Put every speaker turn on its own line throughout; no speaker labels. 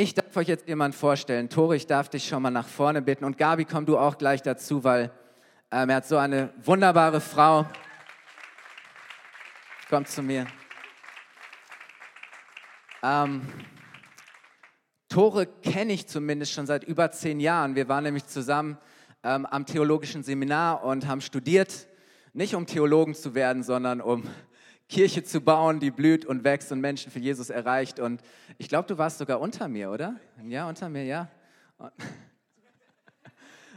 Ich darf euch jetzt jemand vorstellen. Tore, ich darf dich schon mal nach vorne bitten. Und Gabi, komm du auch gleich dazu, weil ähm, er hat so eine wunderbare Frau. Komm zu mir. Ähm, Tore kenne ich zumindest schon seit über zehn Jahren. Wir waren nämlich zusammen ähm, am theologischen Seminar und haben studiert, nicht um Theologen zu werden, sondern um Kirche zu bauen, die blüht und wächst und Menschen für Jesus erreicht. Und ich glaube, du warst sogar unter mir, oder? Ja, unter mir, ja.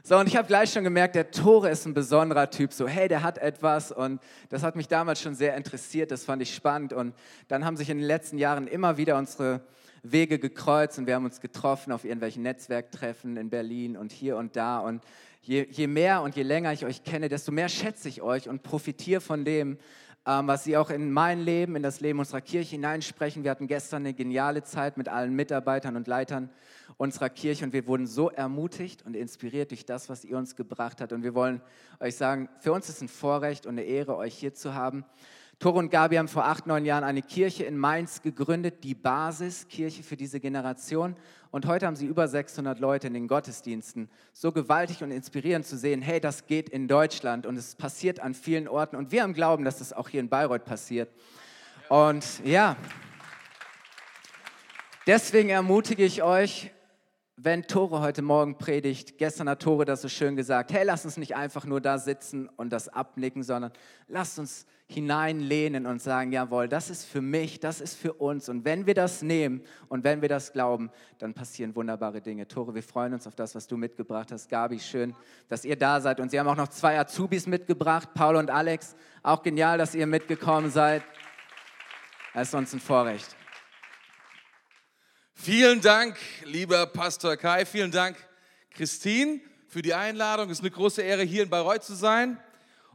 So, und ich habe gleich schon gemerkt, der Tore ist ein besonderer Typ. So, hey, der hat etwas und das hat mich damals schon sehr interessiert, das fand ich spannend. Und dann haben sich in den letzten Jahren immer wieder unsere Wege gekreuzt und wir haben uns getroffen auf irgendwelchen Netzwerktreffen in Berlin und hier und da. Und je, je mehr und je länger ich euch kenne, desto mehr schätze ich euch und profitiere von dem, was Sie auch in mein Leben, in das Leben unserer Kirche hineinsprechen. Wir hatten gestern eine geniale Zeit mit allen Mitarbeitern und Leitern unserer Kirche und wir wurden so ermutigt und inspiriert durch das, was ihr uns gebracht habt. Und wir wollen euch sagen, für uns ist ein Vorrecht und eine Ehre, euch hier zu haben. Tore und Gabi haben vor acht, neun Jahren eine Kirche in Mainz gegründet, die Basiskirche für diese Generation. Und heute haben sie über 600 Leute in den Gottesdiensten. So gewaltig und inspirierend zu sehen, hey, das geht in Deutschland und es passiert an vielen Orten. Und wir haben Glauben, dass das auch hier in Bayreuth passiert. Und ja, deswegen ermutige ich euch, wenn Tore heute Morgen predigt, gestern hat Tore das so schön gesagt, hey, lass uns nicht einfach nur da sitzen und das abnicken, sondern lass uns hineinlehnen und sagen, jawohl, das ist für mich, das ist für uns. Und wenn wir das nehmen und wenn wir das glauben, dann passieren wunderbare Dinge. Tore, wir freuen uns auf das, was du mitgebracht hast. Gabi, schön, dass ihr da seid. Und sie haben auch noch zwei Azubis mitgebracht, Paul und Alex. Auch genial, dass ihr mitgekommen seid. Das ist uns ein Vorrecht.
Vielen Dank, lieber Pastor Kai. Vielen Dank, Christine, für die Einladung. Es ist eine große Ehre, hier in Bayreuth zu sein.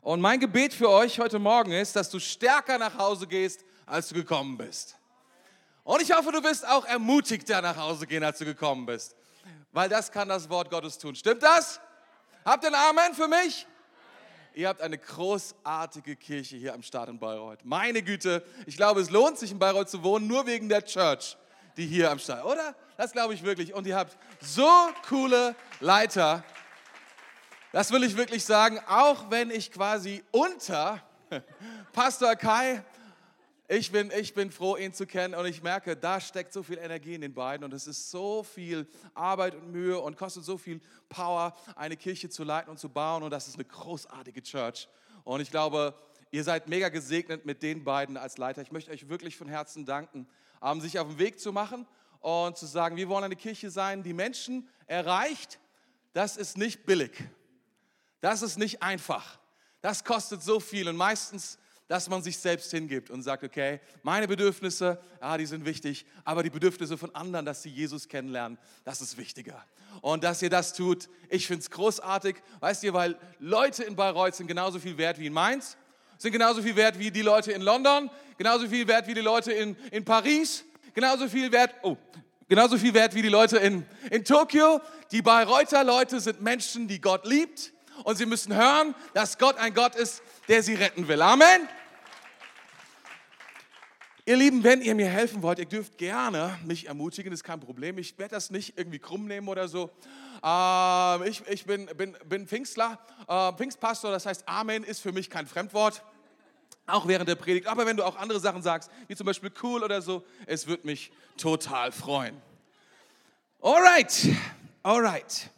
Und mein Gebet für euch heute Morgen ist, dass du stärker nach Hause gehst, als du gekommen bist. Und ich hoffe, du wirst auch ermutigter nach Hause gehen, als du gekommen bist. Weil das kann das Wort Gottes tun. Stimmt das? Habt ihr ein Amen für mich? Ihr habt eine großartige Kirche hier am Start in Bayreuth. Meine Güte, ich glaube, es lohnt sich in Bayreuth zu wohnen, nur wegen der Church die hier am Start, oder? Das glaube ich wirklich. Und ihr habt so coole Leiter. Das will ich wirklich sagen, auch wenn ich quasi unter Pastor Kai, ich bin, ich bin froh, ihn zu kennen und ich merke, da steckt so viel Energie in den beiden und es ist so viel Arbeit und Mühe und kostet so viel Power, eine Kirche zu leiten und zu bauen und das ist eine großartige Church. Und ich glaube, ihr seid mega gesegnet mit den beiden als Leiter. Ich möchte euch wirklich von Herzen danken ähm, sich auf den Weg zu machen und zu sagen, wir wollen eine Kirche sein, die Menschen erreicht. Das ist nicht billig. Das ist nicht einfach. Das kostet so viel und meistens, dass man sich selbst hingibt und sagt, okay, meine Bedürfnisse, ja, die sind wichtig, aber die Bedürfnisse von anderen, dass sie Jesus kennenlernen, das ist wichtiger. Und dass ihr das tut, ich finde es großartig, weißt ihr, weil Leute in Bayreuth sind genauso viel wert wie in Mainz, sind genauso viel wert wie die Leute in London, genauso viel wert wie die Leute in, in Paris, genauso viel wert, oh, genauso viel wert wie die Leute in, in Tokio. Die Bayreuther Leute sind Menschen, die Gott liebt und sie müssen hören, dass Gott ein Gott ist, der sie retten will. Amen. Ihr Lieben, wenn ihr mir helfen wollt, ihr dürft gerne mich ermutigen, ist kein Problem. Ich werde das nicht irgendwie krumm nehmen oder so. Ähm, ich, ich bin, bin, bin Pfingstler, äh, Pfingstpastor, das heißt, Amen ist für mich kein Fremdwort auch während der Predigt. Aber wenn du auch andere Sachen sagst, wie zum Beispiel cool oder so, es wird mich total freuen. Alright, alright.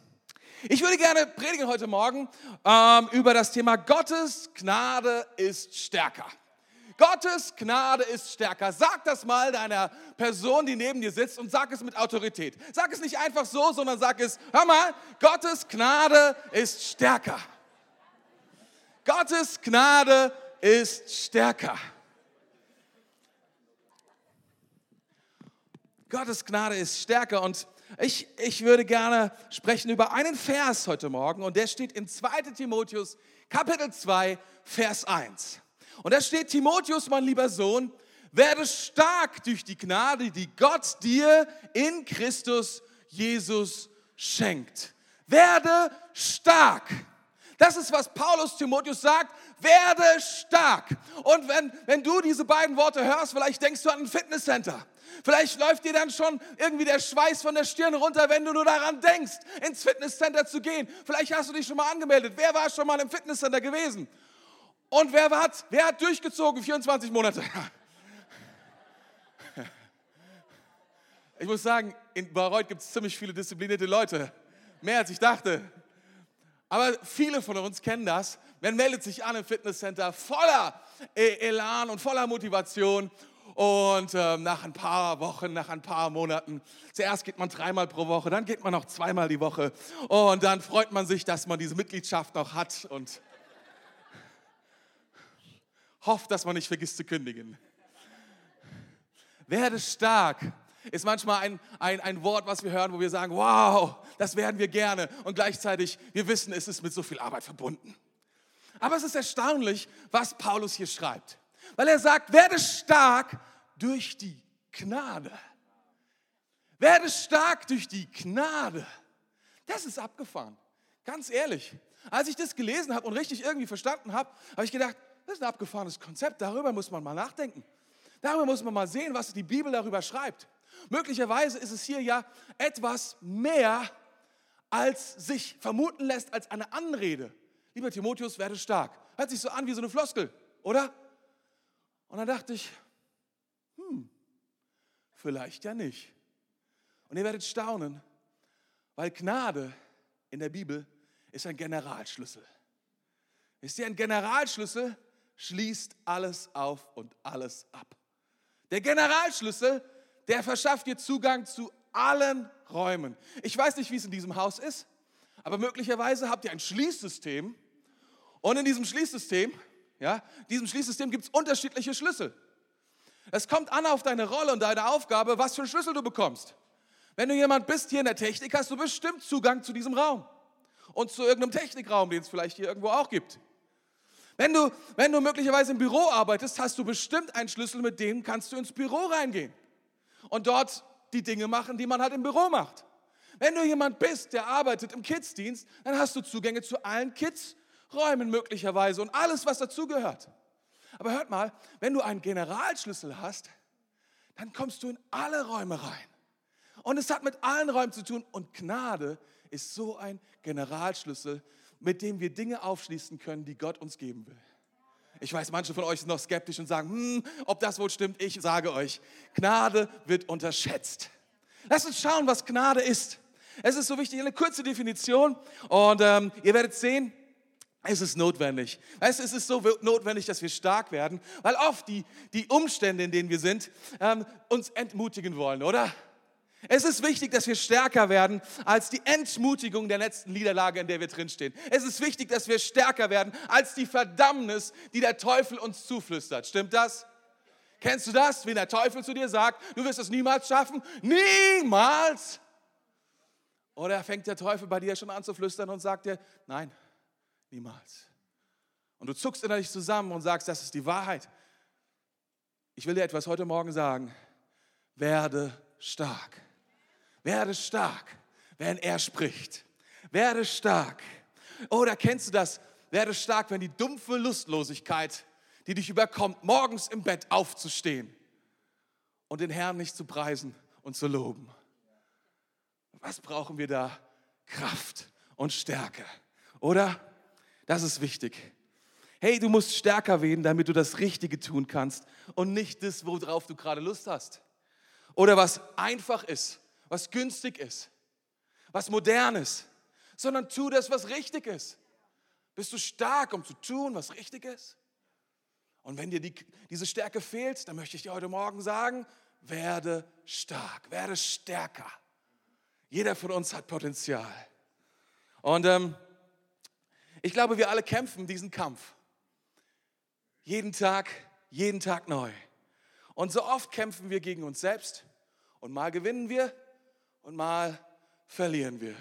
Ich würde gerne predigen heute Morgen ähm, über das Thema Gottes Gnade ist stärker. Gottes Gnade ist stärker. Sag das mal deiner Person, die neben dir sitzt und sag es mit Autorität. Sag es nicht einfach so, sondern sag es, hör mal, Gottes Gnade ist stärker. Gottes Gnade ist stärker. Gottes Gnade ist stärker und ich, ich würde gerne sprechen über einen Vers heute Morgen und der steht in 2 Timotheus Kapitel 2, Vers 1. Und da steht, Timotheus, mein lieber Sohn, werde stark durch die Gnade, die Gott dir in Christus Jesus schenkt. Werde stark. Das ist, was Paulus Timotheus sagt. werde stark. Und wenn, wenn du diese beiden Worte hörst, vielleicht denkst du an ein Fitnesscenter. Vielleicht läuft dir dann schon irgendwie der Schweiß von der Stirn runter, wenn du nur daran denkst, ins Fitnesscenter zu gehen. Vielleicht hast du dich schon mal angemeldet. Wer war schon mal im Fitnesscenter gewesen? Und wer hat, wer hat durchgezogen 24 Monate? Ich muss sagen, in Bayreuth gibt es ziemlich viele disziplinierte Leute. Mehr als ich dachte. Aber viele von uns kennen das. Man meldet sich an im Fitnesscenter voller e- Elan und voller Motivation. Und äh, nach ein paar Wochen, nach ein paar Monaten, zuerst geht man dreimal pro Woche, dann geht man noch zweimal die Woche. Und dann freut man sich, dass man diese Mitgliedschaft noch hat und hofft, dass man nicht vergisst zu kündigen. Werde stark ist manchmal ein, ein, ein Wort, was wir hören, wo wir sagen, wow, das werden wir gerne. Und gleichzeitig, wir wissen, es ist mit so viel Arbeit verbunden. Aber es ist erstaunlich, was Paulus hier schreibt. Weil er sagt, werde stark durch die Gnade. Werde stark durch die Gnade. Das ist abgefahren. Ganz ehrlich. Als ich das gelesen habe und richtig irgendwie verstanden habe, habe ich gedacht, das ist ein abgefahrenes Konzept. Darüber muss man mal nachdenken. Darüber muss man mal sehen, was die Bibel darüber schreibt. Möglicherweise ist es hier ja etwas mehr, als sich vermuten lässt als eine Anrede. Lieber Timotheus, werde stark. Hört sich so an wie so eine Floskel, oder? Und dann dachte ich, hm, vielleicht ja nicht. Und ihr werdet staunen, weil Gnade in der Bibel ist ein Generalschlüssel. Ist ihr ein Generalschlüssel schließt alles auf und alles ab. Der Generalschlüssel der verschafft dir Zugang zu allen Räumen. Ich weiß nicht, wie es in diesem Haus ist, aber möglicherweise habt ihr ein Schließsystem und in diesem Schließsystem, ja, diesem Schließsystem gibt es unterschiedliche Schlüssel. Es kommt an auf deine Rolle und deine Aufgabe, was für Schlüssel du bekommst. Wenn du jemand bist hier in der Technik, hast du bestimmt Zugang zu diesem Raum und zu irgendeinem Technikraum, den es vielleicht hier irgendwo auch gibt. Wenn du, wenn du möglicherweise im Büro arbeitest, hast du bestimmt einen Schlüssel, mit dem kannst du ins Büro reingehen und dort die Dinge machen, die man halt im Büro macht. Wenn du jemand bist, der arbeitet im Kidsdienst, dann hast du Zugänge zu allen Kidsräumen möglicherweise und alles, was dazugehört. Aber hört mal, wenn du einen Generalschlüssel hast, dann kommst du in alle Räume rein. Und es hat mit allen Räumen zu tun. Und Gnade ist so ein Generalschlüssel, mit dem wir Dinge aufschließen können, die Gott uns geben will. Ich weiß, manche von euch sind noch skeptisch und sagen, hm, ob das wohl stimmt. Ich sage euch, Gnade wird unterschätzt. Lasst uns schauen, was Gnade ist. Es ist so wichtig, eine kurze Definition und ähm, ihr werdet sehen, es ist notwendig. Es ist so notwendig, dass wir stark werden, weil oft die, die Umstände, in denen wir sind, ähm, uns entmutigen wollen, oder? Es ist wichtig, dass wir stärker werden als die Entmutigung der letzten Niederlage, in der wir drinstehen. Es ist wichtig, dass wir stärker werden als die Verdammnis, die der Teufel uns zuflüstert. Stimmt das? Kennst du das, wenn der Teufel zu dir sagt, du wirst es niemals schaffen? Niemals! Oder fängt der Teufel bei dir schon an zu flüstern und sagt dir, nein, niemals. Und du zuckst innerlich zusammen und sagst, das ist die Wahrheit. Ich will dir etwas heute Morgen sagen. Werde stark. Werde stark, wenn er spricht. Werde stark. Oder kennst du das? Werde stark, wenn die dumpfe Lustlosigkeit, die dich überkommt, morgens im Bett aufzustehen und den Herrn nicht zu preisen und zu loben. Was brauchen wir da? Kraft und Stärke. Oder? Das ist wichtig. Hey, du musst stärker werden, damit du das Richtige tun kannst und nicht das, worauf du gerade Lust hast. Oder was einfach ist was günstig ist, was modern ist, sondern tu das, was richtig ist. Bist du stark, um zu tun, was richtig ist? Und wenn dir die, diese Stärke fehlt, dann möchte ich dir heute Morgen sagen, werde stark, werde stärker. Jeder von uns hat Potenzial. Und ähm, ich glaube, wir alle kämpfen diesen Kampf. Jeden Tag, jeden Tag neu. Und so oft kämpfen wir gegen uns selbst. Und mal gewinnen wir und mal verlieren wir.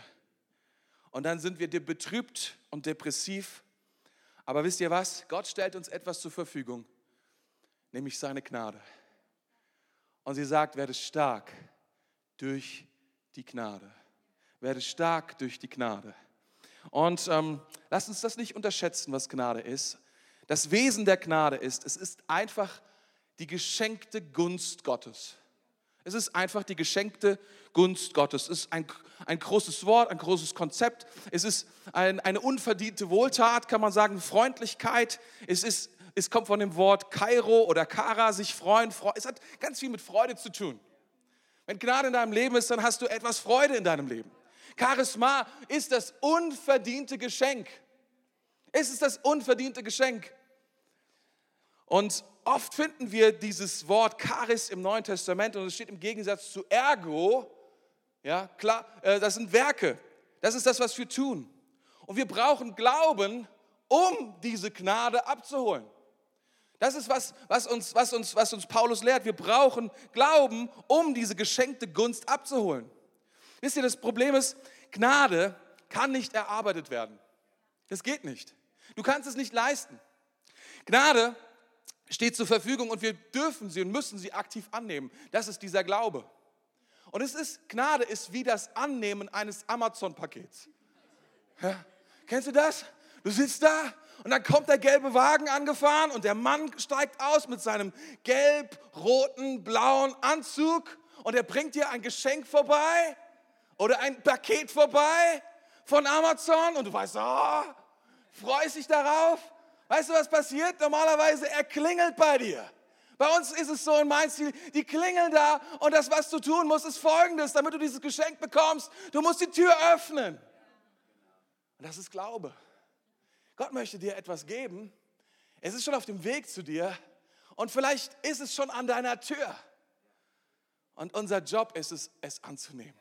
Und dann sind wir betrübt und depressiv. Aber wisst ihr was? Gott stellt uns etwas zur Verfügung, nämlich seine Gnade. Und sie sagt, werde stark durch die Gnade. Werde stark durch die Gnade. Und ähm, lasst uns das nicht unterschätzen, was Gnade ist. das Wesen der Gnade ist, es ist einfach die geschenkte Gunst Gottes. Es ist einfach die geschenkte Gunst Gottes. Es ist ein, ein großes Wort, ein großes Konzept. Es ist ein, eine unverdiente Wohltat, kann man sagen, Freundlichkeit. Es, ist, es kommt von dem Wort Kairo oder Kara, sich freuen. Es hat ganz viel mit Freude zu tun. Wenn Gnade in deinem Leben ist, dann hast du etwas Freude in deinem Leben. Charisma ist das unverdiente Geschenk. Es ist das unverdiente Geschenk. Und oft finden wir dieses Wort Charis im Neuen Testament und es steht im Gegensatz zu Ergo. Ja, klar, äh, das sind Werke. Das ist das, was wir tun. Und wir brauchen Glauben, um diese Gnade abzuholen. Das ist was, was uns, was uns, was uns Paulus lehrt. Wir brauchen Glauben, um diese geschenkte Gunst abzuholen. Wisst ihr, das Problem ist, Gnade kann nicht erarbeitet werden. Das geht nicht. Du kannst es nicht leisten. Gnade steht zur Verfügung und wir dürfen sie und müssen sie aktiv annehmen. Das ist dieser Glaube. Und es ist, Gnade ist wie das Annehmen eines Amazon-Pakets. Ja, kennst du das? Du sitzt da und dann kommt der gelbe Wagen angefahren und der Mann steigt aus mit seinem gelb-roten, blauen Anzug und er bringt dir ein Geschenk vorbei oder ein Paket vorbei von Amazon und du weißt, oh, freust dich darauf. Weißt du, was passiert? Normalerweise er klingelt bei dir. Bei uns ist es so in Mainz, die, die klingeln da und das, was du tun musst, ist folgendes, damit du dieses Geschenk bekommst. Du musst die Tür öffnen. Und das ist Glaube. Gott möchte dir etwas geben. Es ist schon auf dem Weg zu dir und vielleicht ist es schon an deiner Tür. Und unser Job ist es, es anzunehmen.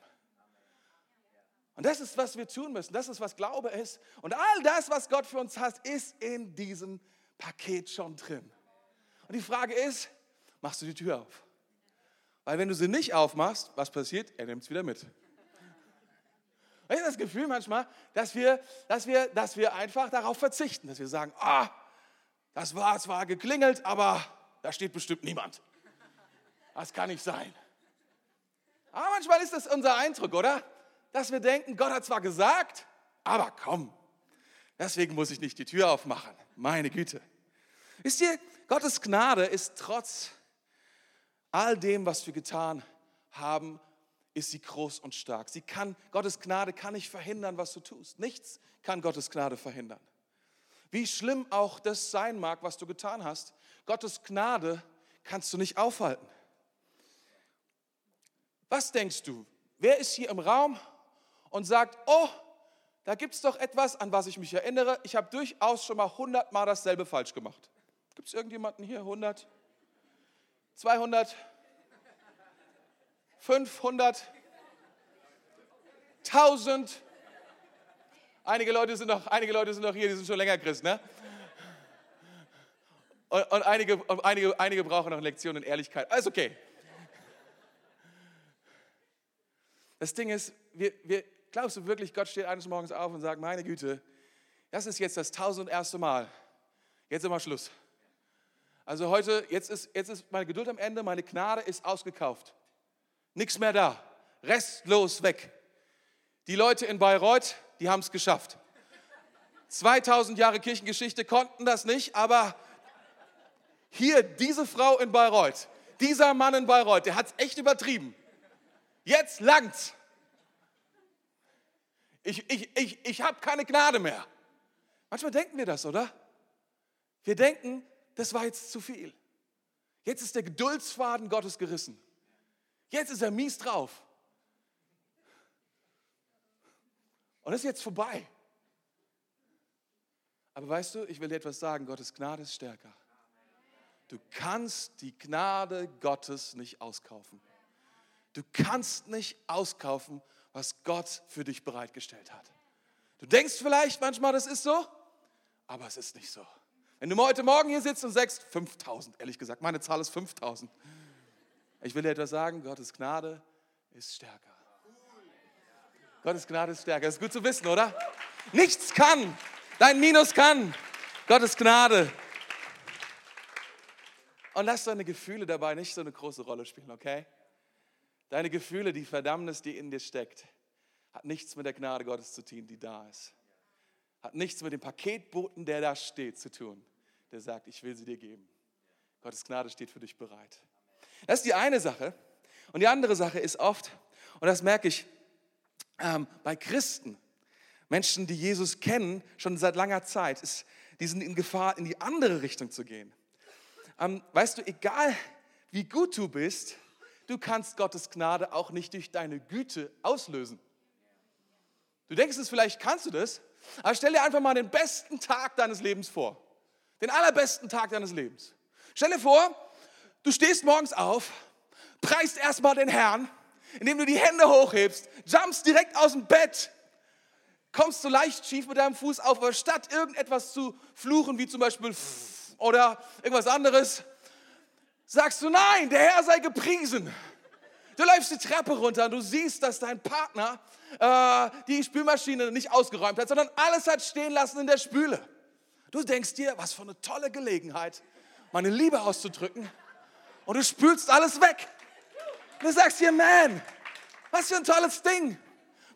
Und das ist, was wir tun müssen. Das ist, was Glaube ist. Und all das, was Gott für uns hat, ist in diesem Paket schon drin. Und die Frage ist, machst du die Tür auf? Weil wenn du sie nicht aufmachst, was passiert? Er nimmt es wieder mit. Ich habe das Gefühl manchmal, dass wir, dass, wir, dass wir einfach darauf verzichten, dass wir sagen, ah, das war zwar geklingelt, aber da steht bestimmt niemand. Das kann nicht sein. Aber manchmal ist das unser Eindruck, oder? Dass wir denken, Gott hat zwar gesagt, aber komm, deswegen muss ich nicht die Tür aufmachen. Meine Güte. Wisst ihr, Gottes Gnade ist trotz all dem, was wir getan haben, ist sie groß und stark. Sie kann, Gottes Gnade kann nicht verhindern, was du tust. Nichts kann Gottes Gnade verhindern. Wie schlimm auch das sein mag, was du getan hast, Gottes Gnade kannst du nicht aufhalten. Was denkst du? Wer ist hier im Raum und sagt, oh, da gibt es doch etwas, an was ich mich erinnere. Ich habe durchaus schon mal hundertmal dasselbe falsch gemacht. Gibt es irgendjemanden hier? 100? 200? 500? 1000? Einige Leute sind noch, einige Leute sind noch hier, die sind schon länger Christ, ne? Und, und einige, und einige, einige brauchen noch Lektionen in Ehrlichkeit. Alles okay. Das Ding ist, wir, wir, glaubst du wirklich, Gott steht eines Morgens auf und sagt, meine Güte, das ist jetzt das tausend erste Mal. Jetzt immer Schluss. Also heute, jetzt ist, jetzt ist meine Geduld am Ende, meine Gnade ist ausgekauft. Nichts mehr da. Restlos weg. Die Leute in Bayreuth, die haben es geschafft. 2000 Jahre Kirchengeschichte konnten das nicht, aber hier diese Frau in Bayreuth, dieser Mann in Bayreuth, der hat es echt übertrieben. Jetzt langt's. Ich, ich, ich, ich habe keine Gnade mehr. Manchmal denken wir das, oder? Wir denken, das war jetzt zu viel. Jetzt ist der Geduldsfaden Gottes gerissen. Jetzt ist er mies drauf. Und das ist jetzt vorbei. Aber weißt du, ich will dir etwas sagen, Gottes Gnade ist stärker. Du kannst die Gnade Gottes nicht auskaufen. Du kannst nicht auskaufen, was Gott für dich bereitgestellt hat. Du denkst vielleicht manchmal, das ist so, aber es ist nicht so. Wenn du heute Morgen hier sitzt und sagst, 5000, ehrlich gesagt, meine Zahl ist 5000. Ich will dir etwas sagen, Gottes Gnade ist stärker. Gottes Gnade ist stärker. Das ist gut zu wissen, oder? Nichts kann, dein Minus kann. Gottes Gnade. Und lass deine Gefühle dabei nicht so eine große Rolle spielen, okay? Deine Gefühle, die Verdammnis, die in dir steckt, hat nichts mit der Gnade Gottes zu tun, die da ist. Hat nichts mit dem Paketboten, der da steht, zu tun. der sagt, ich will sie dir geben. Gottes Gnade steht für dich bereit. Das ist die eine Sache. Und die andere Sache ist oft, und das merke ich ähm, bei Christen, Menschen, die Jesus kennen, schon seit langer Zeit, ist, die sind in Gefahr, in die andere Richtung zu gehen. Ähm, weißt du, egal wie gut du bist, du kannst Gottes Gnade auch nicht durch deine Güte auslösen. Du denkst es, vielleicht kannst du das, aber stell dir einfach mal den besten Tag deines Lebens vor. Den allerbesten Tag deines Lebens. Stell dir vor, du stehst morgens auf, preist erstmal den Herrn, indem du die Hände hochhebst, jumpst direkt aus dem Bett, kommst du leicht schief mit deinem Fuß auf, aber statt irgendetwas zu fluchen, wie zum Beispiel oder irgendwas anderes, sagst du, nein, der Herr sei gepriesen. Du läufst die Treppe runter und du siehst, dass dein Partner äh, die Spülmaschine nicht ausgeräumt hat, sondern alles hat stehen lassen in der Spüle. Du denkst dir, was für eine tolle Gelegenheit, meine Liebe auszudrücken. Und du spülst alles weg. Du sagst dir, man, was für ein tolles Ding.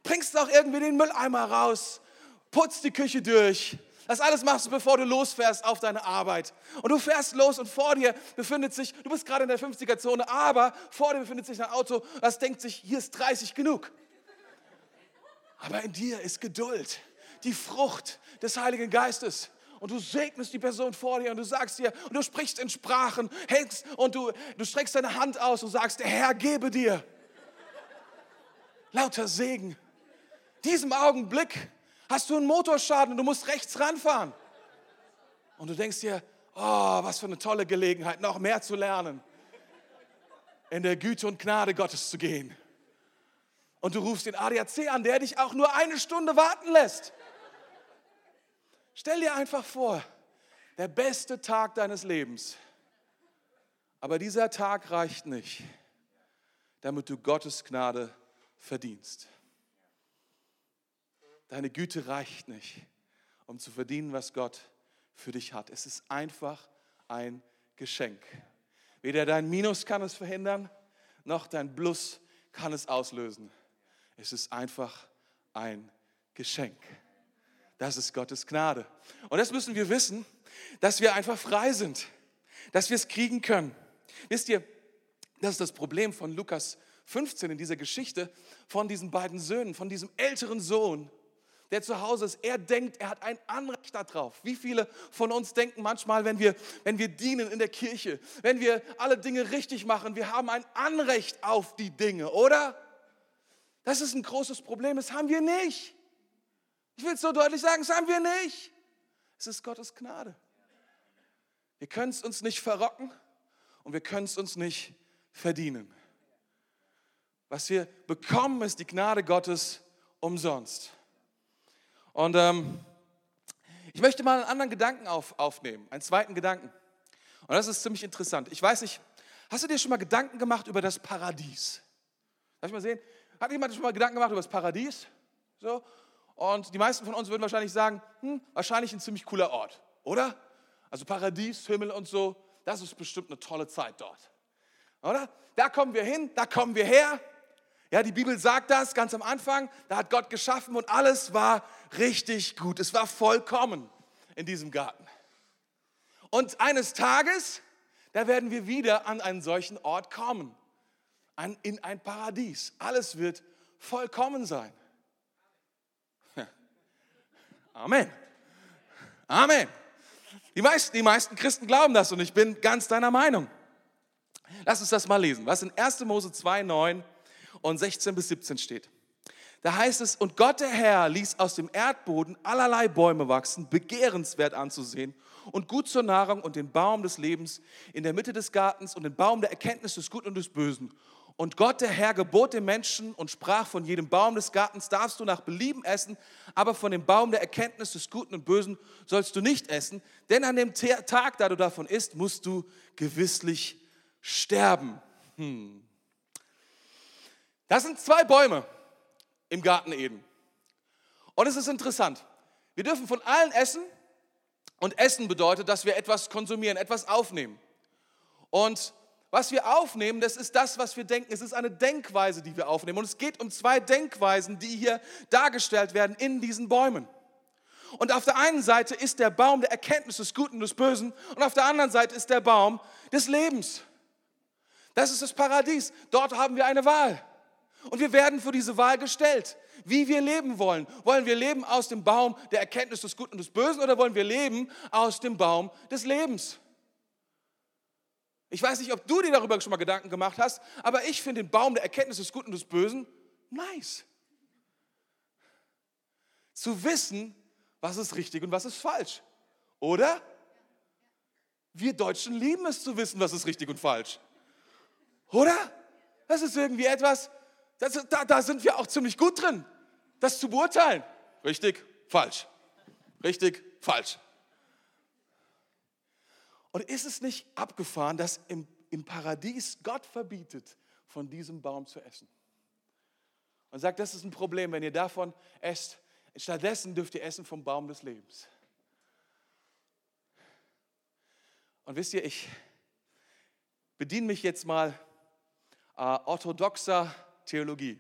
Bringst auch irgendwie den Mülleimer raus, putzt die Küche durch. Das alles machst du, bevor du losfährst auf deine Arbeit. Und du fährst los und vor dir befindet sich, du bist gerade in der 50er-Zone, aber vor dir befindet sich ein Auto, das denkt sich, hier ist 30 genug. Aber in dir ist Geduld, die Frucht des Heiligen Geistes und du segnest die Person vor dir und du sagst dir, und du sprichst in Sprachen, hängst und du, du streckst deine Hand aus und sagst, der Herr gebe dir lauter Segen. Diesem Augenblick hast du einen Motorschaden und du musst rechts ranfahren. Und du denkst dir, oh, was für eine tolle Gelegenheit, noch mehr zu lernen, in der Güte und Gnade Gottes zu gehen. Und du rufst den ADAC an, der dich auch nur eine Stunde warten lässt. Stell dir einfach vor, der beste Tag deines Lebens. Aber dieser Tag reicht nicht, damit du Gottes Gnade verdienst. Deine Güte reicht nicht, um zu verdienen, was Gott für dich hat. Es ist einfach ein Geschenk. Weder dein Minus kann es verhindern, noch dein Plus kann es auslösen. Es ist einfach ein Geschenk. Das ist Gottes Gnade. Und das müssen wir wissen, dass wir einfach frei sind, dass wir es kriegen können. Wisst ihr, das ist das Problem von Lukas 15 in dieser Geschichte von diesen beiden Söhnen, von diesem älteren Sohn, der zu Hause ist. Er denkt, er hat ein Anrecht darauf. Wie viele von uns denken manchmal, wenn wir, wenn wir dienen in der Kirche, wenn wir alle Dinge richtig machen, wir haben ein Anrecht auf die Dinge, oder? Das ist ein großes Problem, das haben wir nicht. Ich will es so deutlich sagen, das haben wir nicht. Es ist Gottes Gnade. Wir können es uns nicht verrocken und wir können es uns nicht verdienen. Was wir bekommen, ist die Gnade Gottes umsonst. Und ähm, ich möchte mal einen anderen Gedanken auf, aufnehmen, einen zweiten Gedanken. Und das ist ziemlich interessant. Ich weiß nicht, hast du dir schon mal Gedanken gemacht über das Paradies? Darf ich mal sehen? Hat jemand schon mal Gedanken gemacht über das Paradies? So? Und die meisten von uns würden wahrscheinlich sagen, hm, wahrscheinlich ein ziemlich cooler Ort, oder? Also Paradies, Himmel und so, das ist bestimmt eine tolle Zeit dort. Oder? Da kommen wir hin, da kommen wir her. Ja, die Bibel sagt das ganz am Anfang, da hat Gott geschaffen und alles war richtig gut. Es war vollkommen in diesem Garten. Und eines Tages, da werden wir wieder an einen solchen Ort kommen, an, in ein Paradies. Alles wird vollkommen sein. Amen. Amen. Die meisten, die meisten Christen glauben das und ich bin ganz deiner Meinung. Lass uns das mal lesen, was in 1. Mose 2, 9 und 16 bis 17 steht. Da heißt es, und Gott der Herr ließ aus dem Erdboden allerlei Bäume wachsen, begehrenswert anzusehen und gut zur Nahrung und den Baum des Lebens in der Mitte des Gartens und den Baum der Erkenntnis des Guten und des Bösen. Und Gott, der Herr, gebot dem Menschen und sprach, von jedem Baum des Gartens darfst du nach Belieben essen, aber von dem Baum der Erkenntnis des Guten und Bösen sollst du nicht essen, denn an dem Tag, da du davon isst, musst du gewisslich sterben. Hm. Das sind zwei Bäume im Garten Eden. Und es ist interessant. Wir dürfen von allen essen und Essen bedeutet, dass wir etwas konsumieren, etwas aufnehmen. Und was wir aufnehmen, das ist das, was wir denken. Es ist eine Denkweise, die wir aufnehmen. Und es geht um zwei Denkweisen, die hier dargestellt werden in diesen Bäumen. Und auf der einen Seite ist der Baum der Erkenntnis des Guten und des Bösen und auf der anderen Seite ist der Baum des Lebens. Das ist das Paradies. Dort haben wir eine Wahl. Und wir werden vor diese Wahl gestellt, wie wir leben wollen. Wollen wir leben aus dem Baum der Erkenntnis des Guten und des Bösen oder wollen wir leben aus dem Baum des Lebens? Ich weiß nicht, ob du dir darüber schon mal Gedanken gemacht hast, aber ich finde den Baum der Erkenntnis des Guten und des Bösen nice. Zu wissen, was ist richtig und was ist falsch. Oder? Wir Deutschen lieben es zu wissen, was ist richtig und falsch. Oder? Das ist irgendwie etwas, das, da, da sind wir auch ziemlich gut drin, das zu beurteilen. Richtig, falsch. Richtig, falsch. Und ist es nicht abgefahren, dass im, im Paradies Gott verbietet, von diesem Baum zu essen? Und sagt, das ist ein Problem, wenn ihr davon esst. Stattdessen dürft ihr essen vom Baum des Lebens. Und wisst ihr, ich bediene mich jetzt mal äh, orthodoxer Theologie.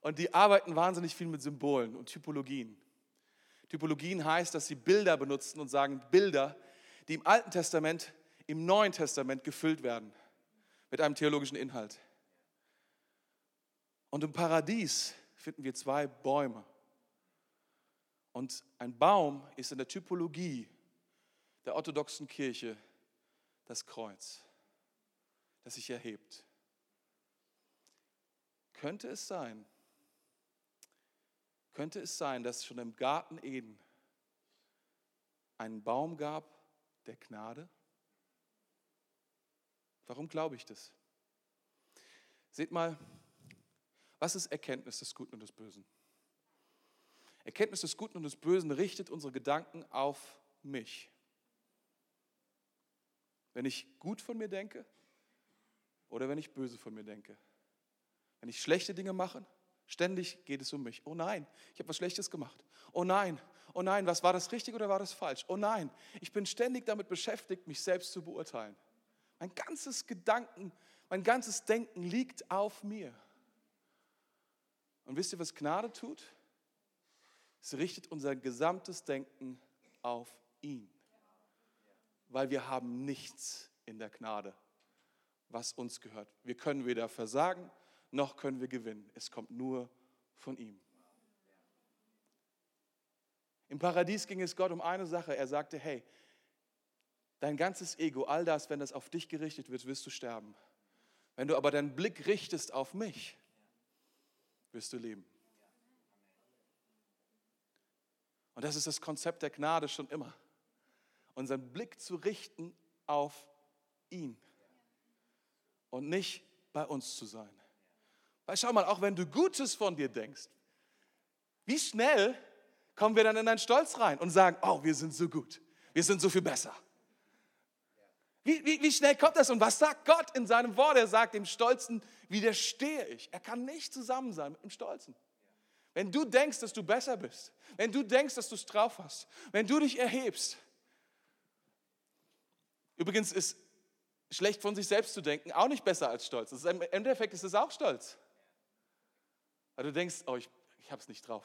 Und die arbeiten wahnsinnig viel mit Symbolen und Typologien. Typologien heißt, dass sie Bilder benutzen und sagen Bilder, die im Alten Testament, im Neuen Testament gefüllt werden mit einem theologischen Inhalt. Und im Paradies finden wir zwei Bäume. Und ein Baum ist in der Typologie der orthodoxen Kirche das Kreuz, das sich erhebt. Könnte es sein, könnte es sein, dass es schon im Garten Eden einen Baum gab der Gnade? Warum glaube ich das? Seht mal, was ist Erkenntnis des Guten und des Bösen? Erkenntnis des Guten und des Bösen richtet unsere Gedanken auf mich. Wenn ich gut von mir denke oder wenn ich böse von mir denke. Wenn ich schlechte Dinge mache, ständig geht es um mich. Oh nein, ich habe was Schlechtes gemacht. Oh nein, oh nein, was war das richtig oder war das falsch? Oh nein, ich bin ständig damit beschäftigt, mich selbst zu beurteilen. Mein ganzes Gedanken, mein ganzes Denken liegt auf mir. Und wisst ihr, was Gnade tut? Es richtet unser gesamtes Denken auf ihn. Weil wir haben nichts in der Gnade, was uns gehört. Wir können weder versagen, noch können wir gewinnen. Es kommt nur von ihm. Im Paradies ging es Gott um eine Sache. Er sagte, hey, dein ganzes Ego, all das, wenn das auf dich gerichtet wird, wirst du sterben. Wenn du aber deinen Blick richtest auf mich, wirst du leben. Und das ist das Konzept der Gnade schon immer. Unseren Blick zu richten auf ihn und nicht bei uns zu sein. Weil schau mal, auch wenn du Gutes von dir denkst, wie schnell kommen wir dann in einen Stolz rein und sagen, oh, wir sind so gut, wir sind so viel besser. Wie, wie, wie schnell kommt das und was sagt Gott in seinem Wort? Er sagt, dem Stolzen widerstehe ich. Er kann nicht zusammen sein mit dem Stolzen. Wenn du denkst, dass du besser bist, wenn du denkst, dass du es drauf hast, wenn du dich erhebst. Übrigens ist schlecht von sich selbst zu denken auch nicht besser als Stolz. Im Endeffekt ist es auch Stolz. Weil du denkst, oh, ich, ich habe es nicht drauf.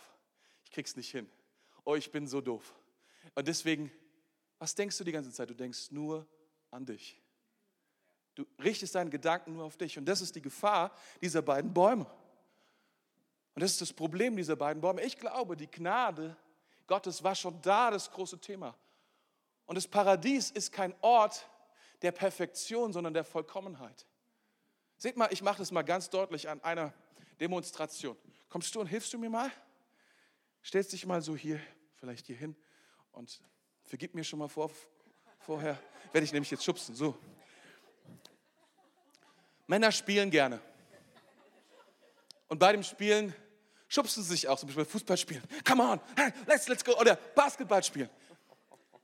Ich krieg's nicht hin. Oh, ich bin so doof. Und deswegen, was denkst du die ganze Zeit? Du denkst nur an dich. Du richtest deinen Gedanken nur auf dich. Und das ist die Gefahr dieser beiden Bäume. Und das ist das Problem dieser beiden Bäume. Ich glaube, die Gnade Gottes war schon da, das große Thema. Und das Paradies ist kein Ort der Perfektion, sondern der Vollkommenheit. Seht mal, ich mache das mal ganz deutlich an einer Demonstration. Kommst du und hilfst du mir mal? Stellst dich mal so hier, vielleicht hier hin und vergib mir schon mal vor, vorher. Werde ich nämlich jetzt schubsen. So. Männer spielen gerne. Und bei dem Spielen schubsen sie sich auch, zum Beispiel Fußball spielen. Come on, let's, let's go. Oder Basketball spielen.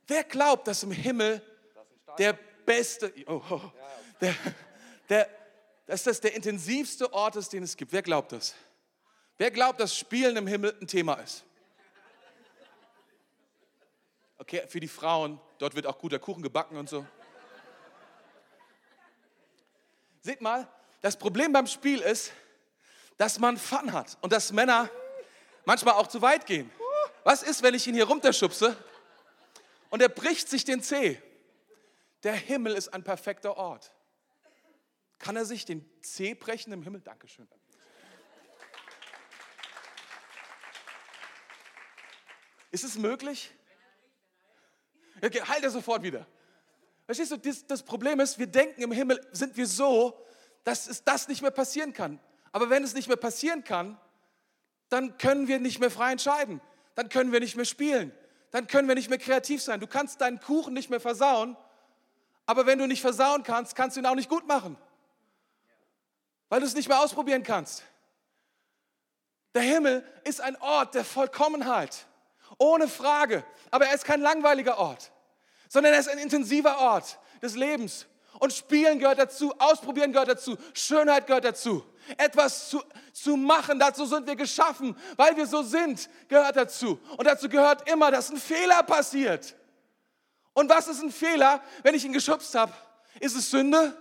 Wer glaubt, dass im Himmel der beste, oh, oh, der, der, dass das der intensivste Ort ist, den es gibt. Wer glaubt das? Wer glaubt, dass Spielen im Himmel ein Thema ist? Okay, für die Frauen, dort wird auch guter Kuchen gebacken und so. Seht mal, das Problem beim Spiel ist, dass man Fun hat und dass Männer manchmal auch zu weit gehen. Was ist, wenn ich ihn hier runterschubse und er bricht sich den Zeh? Der Himmel ist ein perfekter Ort. Kann er sich den Zeh brechen im Himmel? Dankeschön. Ist es möglich? Okay, halt er sofort wieder. Verstehst du, das, das Problem ist, wir denken im Himmel sind wir so, dass es das nicht mehr passieren kann. Aber wenn es nicht mehr passieren kann, dann können wir nicht mehr frei entscheiden. Dann können wir nicht mehr spielen. Dann können wir nicht mehr kreativ sein. Du kannst deinen Kuchen nicht mehr versauen, aber wenn du nicht versauen kannst, kannst du ihn auch nicht gut machen. Weil du es nicht mehr ausprobieren kannst. Der Himmel ist ein Ort der Vollkommenheit. Ohne Frage. Aber er ist kein langweiliger Ort, sondern er ist ein intensiver Ort des Lebens. Und Spielen gehört dazu, Ausprobieren gehört dazu, Schönheit gehört dazu. Etwas zu, zu machen, dazu sind wir geschaffen, weil wir so sind, gehört dazu. Und dazu gehört immer, dass ein Fehler passiert. Und was ist ein Fehler, wenn ich ihn geschubst habe? Ist es Sünde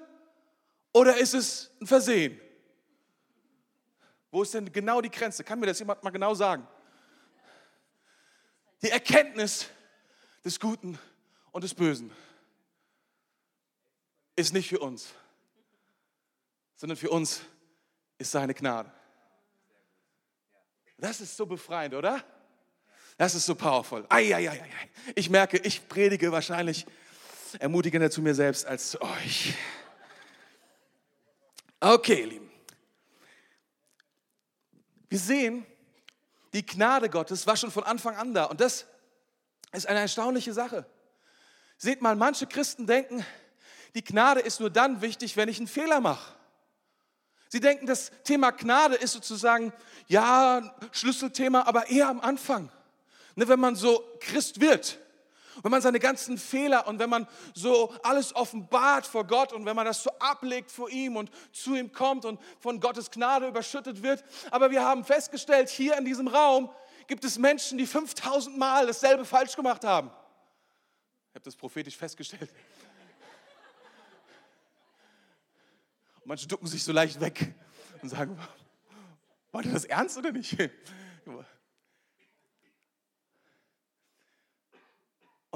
oder ist es ein Versehen? Wo ist denn genau die Grenze? Kann mir das jemand mal genau sagen? Die Erkenntnis des Guten und des Bösen ist nicht für uns, sondern für uns ist seine Gnade. Das ist so befreiend, oder? Das ist so powerful. Eieieiei. Ich merke, ich predige wahrscheinlich ermutigender zu mir selbst als zu euch. Okay, ihr Lieben. Wir sehen, die Gnade Gottes war schon von Anfang an da. Und das ist eine erstaunliche Sache. Seht mal, manche Christen denken, die Gnade ist nur dann wichtig, wenn ich einen Fehler mache. Sie denken, das Thema Gnade ist sozusagen, ja, Schlüsselthema, aber eher am Anfang. Ne, wenn man so Christ wird, wenn man seine ganzen Fehler und wenn man so alles offenbart vor Gott und wenn man das so ablegt vor ihm und zu ihm kommt und von Gottes Gnade überschüttet wird. Aber wir haben festgestellt, hier in diesem Raum gibt es Menschen, die 5000 Mal dasselbe falsch gemacht haben. Ich habe das prophetisch festgestellt. manche ducken sich so leicht weg und sagen, war das ernst oder nicht?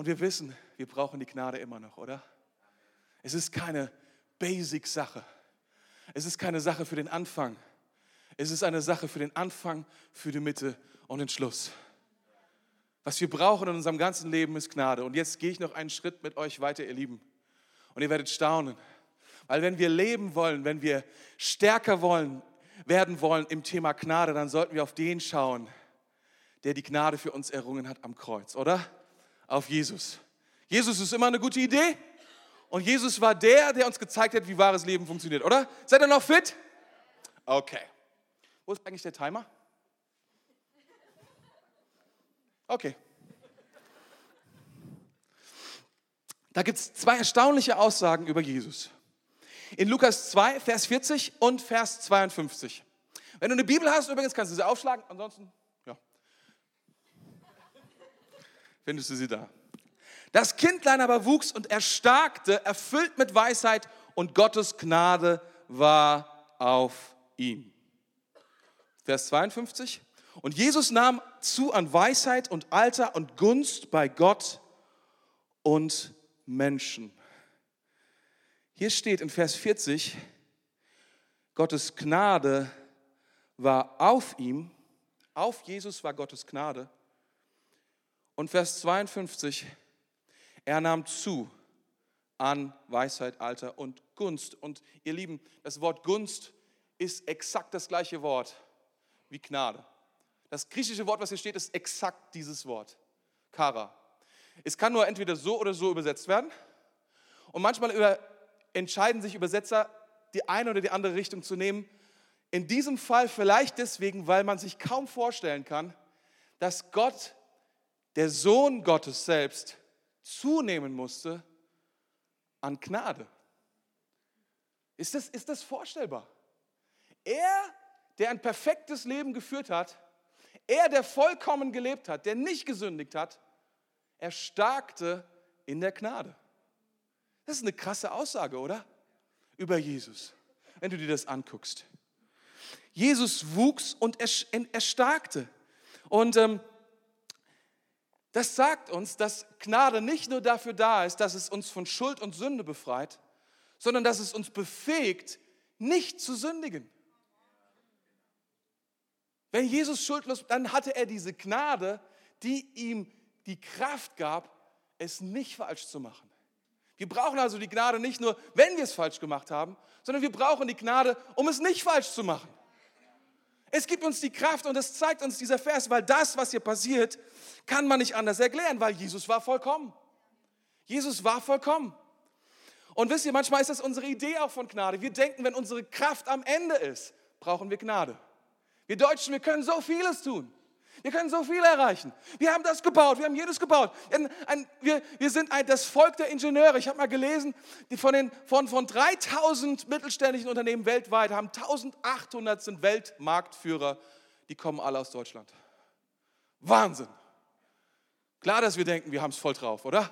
Und wir wissen, wir brauchen die Gnade immer noch, oder? Es ist keine Basic-Sache. Es ist keine Sache für den Anfang. Es ist eine Sache für den Anfang, für die Mitte und den Schluss. Was wir brauchen in unserem ganzen Leben ist Gnade. Und jetzt gehe ich noch einen Schritt mit euch weiter, ihr Lieben. Und ihr werdet staunen. Weil wenn wir leben wollen, wenn wir stärker wollen, werden wollen im Thema Gnade, dann sollten wir auf den schauen, der die Gnade für uns errungen hat am Kreuz, oder? Auf Jesus. Jesus ist immer eine gute Idee. Und Jesus war der, der uns gezeigt hat, wie wahres Leben funktioniert, oder? Seid ihr noch fit? Okay. Wo ist eigentlich der Timer? Okay. Da gibt es zwei erstaunliche Aussagen über Jesus in Lukas 2, Vers 40 und Vers 52. Wenn du eine Bibel hast, übrigens kannst du sie aufschlagen, ansonsten, ja, findest du sie da. Das Kindlein aber wuchs und erstarkte, erfüllt mit Weisheit und Gottes Gnade war auf ihm. Vers 52. Und Jesus nahm zu an Weisheit und Alter und Gunst bei Gott und Menschen. Hier steht in Vers 40, Gottes Gnade war auf ihm, auf Jesus war Gottes Gnade. Und Vers 52, er nahm zu an Weisheit, Alter und Gunst. Und ihr Lieben, das Wort Gunst ist exakt das gleiche Wort wie Gnade. Das griechische Wort, was hier steht, ist exakt dieses Wort, Kara. Es kann nur entweder so oder so übersetzt werden. Und manchmal über, entscheiden sich Übersetzer, die eine oder die andere Richtung zu nehmen. In diesem Fall vielleicht deswegen, weil man sich kaum vorstellen kann, dass Gott, der Sohn Gottes selbst, zunehmen musste an Gnade. Ist das, ist das vorstellbar? Er, der ein perfektes Leben geführt hat, er, der vollkommen gelebt hat, der nicht gesündigt hat, erstarkte in der Gnade. Das ist eine krasse Aussage, oder? Über Jesus, wenn du dir das anguckst. Jesus wuchs und erstarkte. Und ähm, Das sagt uns, dass Gnade nicht nur dafür da ist, dass es uns von Schuld und Sünde befreit, sondern dass es uns befähigt, nicht zu sündigen. Wenn Jesus schuldlos, dann hatte er diese Gnade, die ihm die Kraft gab, es nicht falsch zu machen. Wir brauchen also die Gnade nicht nur, wenn wir es falsch gemacht haben, sondern wir brauchen die Gnade, um es nicht falsch zu machen. Es gibt uns die Kraft und das zeigt uns dieser Vers, weil das, was hier passiert, kann man nicht anders erklären, weil Jesus war vollkommen. Jesus war vollkommen. Und wisst ihr, manchmal ist das unsere Idee auch von Gnade. Wir denken, wenn unsere Kraft am Ende ist, brauchen wir Gnade. Wir Deutschen, wir können so vieles tun. Wir können so viel erreichen. Wir haben das gebaut, wir haben jedes gebaut. Wir, sind das Volk der Ingenieure. Ich habe mal gelesen, von, den, von, von 3000 mittelständischen Unternehmen weltweit haben 1800 sind Weltmarktführer. Die kommen alle aus Deutschland. Wahnsinn. Klar, dass wir denken, wir haben es voll drauf, oder?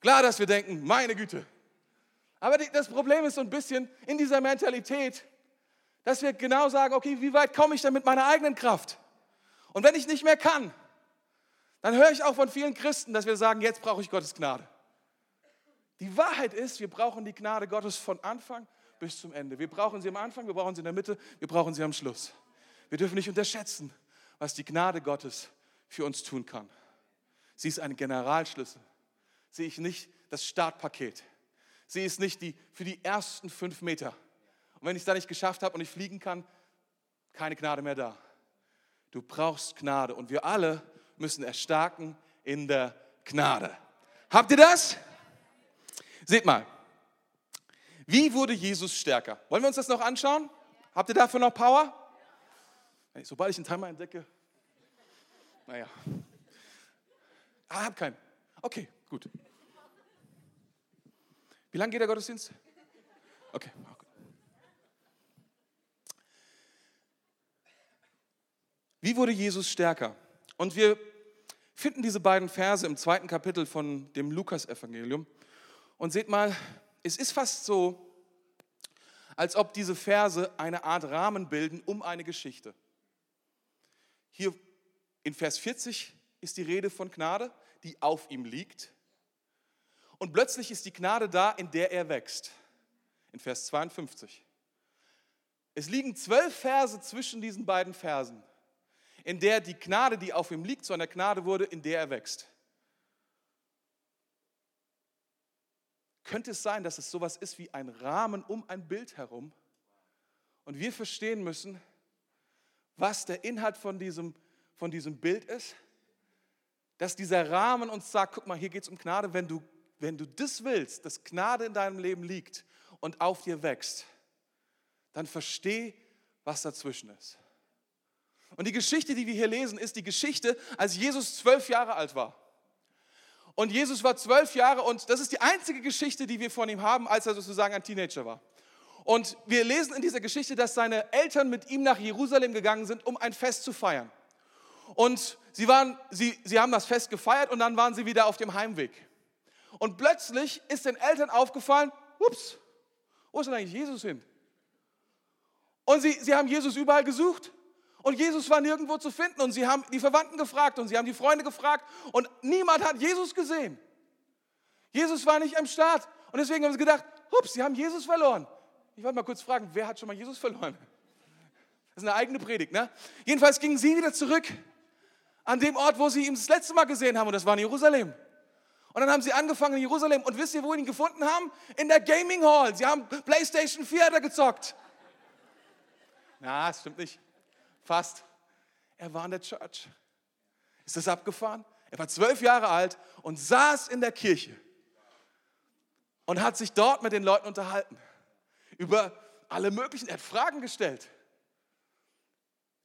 Klar, dass wir denken, meine Güte. Aber die, das Problem ist so ein bisschen in dieser Mentalität, dass wir genau sagen, okay, wie weit komme ich denn mit meiner eigenen Kraft? Und wenn ich nicht mehr kann, dann höre ich auch von vielen Christen, dass wir sagen, jetzt brauche ich Gottes Gnade. Die Wahrheit ist, wir brauchen die Gnade Gottes von Anfang bis zum Ende. Wir brauchen sie am Anfang, wir brauchen sie in der Mitte, wir brauchen sie am Schluss. Wir dürfen nicht unterschätzen, was die Gnade Gottes für uns tun kann. Sie ist ein Generalschlüssel. Sie ist nicht das Startpaket. Sie ist nicht die für die ersten fünf Meter. Und wenn ich es da nicht geschafft habe und ich fliegen kann, keine Gnade mehr da. Du brauchst Gnade und wir alle müssen erstarken in der Gnade. Habt ihr das? Seht mal, wie wurde Jesus stärker? Wollen wir uns das noch anschauen? Habt ihr dafür noch Power? Sobald ich einen Timer entdecke, naja. Ah, hab keinen. Okay, gut. Wie lange geht der Gottesdienst? Okay, Wie wurde Jesus stärker? Und wir finden diese beiden Verse im zweiten Kapitel von dem Lukas-Evangelium. Und seht mal, es ist fast so, als ob diese Verse eine Art Rahmen bilden um eine Geschichte. Hier in Vers 40 ist die Rede von Gnade, die auf ihm liegt. Und plötzlich ist die Gnade da, in der er wächst. In Vers 52. Es liegen zwölf Verse zwischen diesen beiden Versen in der die Gnade, die auf ihm liegt, zu einer Gnade wurde, in der er wächst. Könnte es sein, dass es sowas ist wie ein Rahmen um ein Bild herum und wir verstehen müssen, was der Inhalt von diesem, von diesem Bild ist? Dass dieser Rahmen uns sagt, guck mal, hier geht es um Gnade, wenn du, wenn du das willst, dass Gnade in deinem Leben liegt und auf dir wächst, dann versteh, was dazwischen ist. Und die Geschichte, die wir hier lesen, ist die Geschichte, als Jesus zwölf Jahre alt war. Und Jesus war zwölf Jahre und das ist die einzige Geschichte, die wir von ihm haben, als er sozusagen ein Teenager war. Und wir lesen in dieser Geschichte, dass seine Eltern mit ihm nach Jerusalem gegangen sind, um ein Fest zu feiern. Und sie, waren, sie, sie haben das Fest gefeiert und dann waren sie wieder auf dem Heimweg. Und plötzlich ist den Eltern aufgefallen, ups, wo ist denn eigentlich Jesus hin? Und sie, sie haben Jesus überall gesucht und Jesus war nirgendwo zu finden. Und sie haben die Verwandten gefragt und sie haben die Freunde gefragt und niemand hat Jesus gesehen. Jesus war nicht am Start. Und deswegen haben sie gedacht, hups, sie haben Jesus verloren. Ich wollte mal kurz fragen, wer hat schon mal Jesus verloren? Das ist eine eigene Predigt, ne? Jedenfalls gingen sie wieder zurück an dem Ort, wo sie ihn das letzte Mal gesehen haben und das war in Jerusalem. Und dann haben sie angefangen in Jerusalem und wisst ihr, wo sie ihn gefunden haben? In der Gaming Hall. Sie haben PlayStation 4 da gezockt. Na, das stimmt nicht. Fast. Er war in der Church. Ist das abgefahren? Er war zwölf Jahre alt und saß in der Kirche und hat sich dort mit den Leuten unterhalten. Über alle möglichen, er hat Fragen gestellt.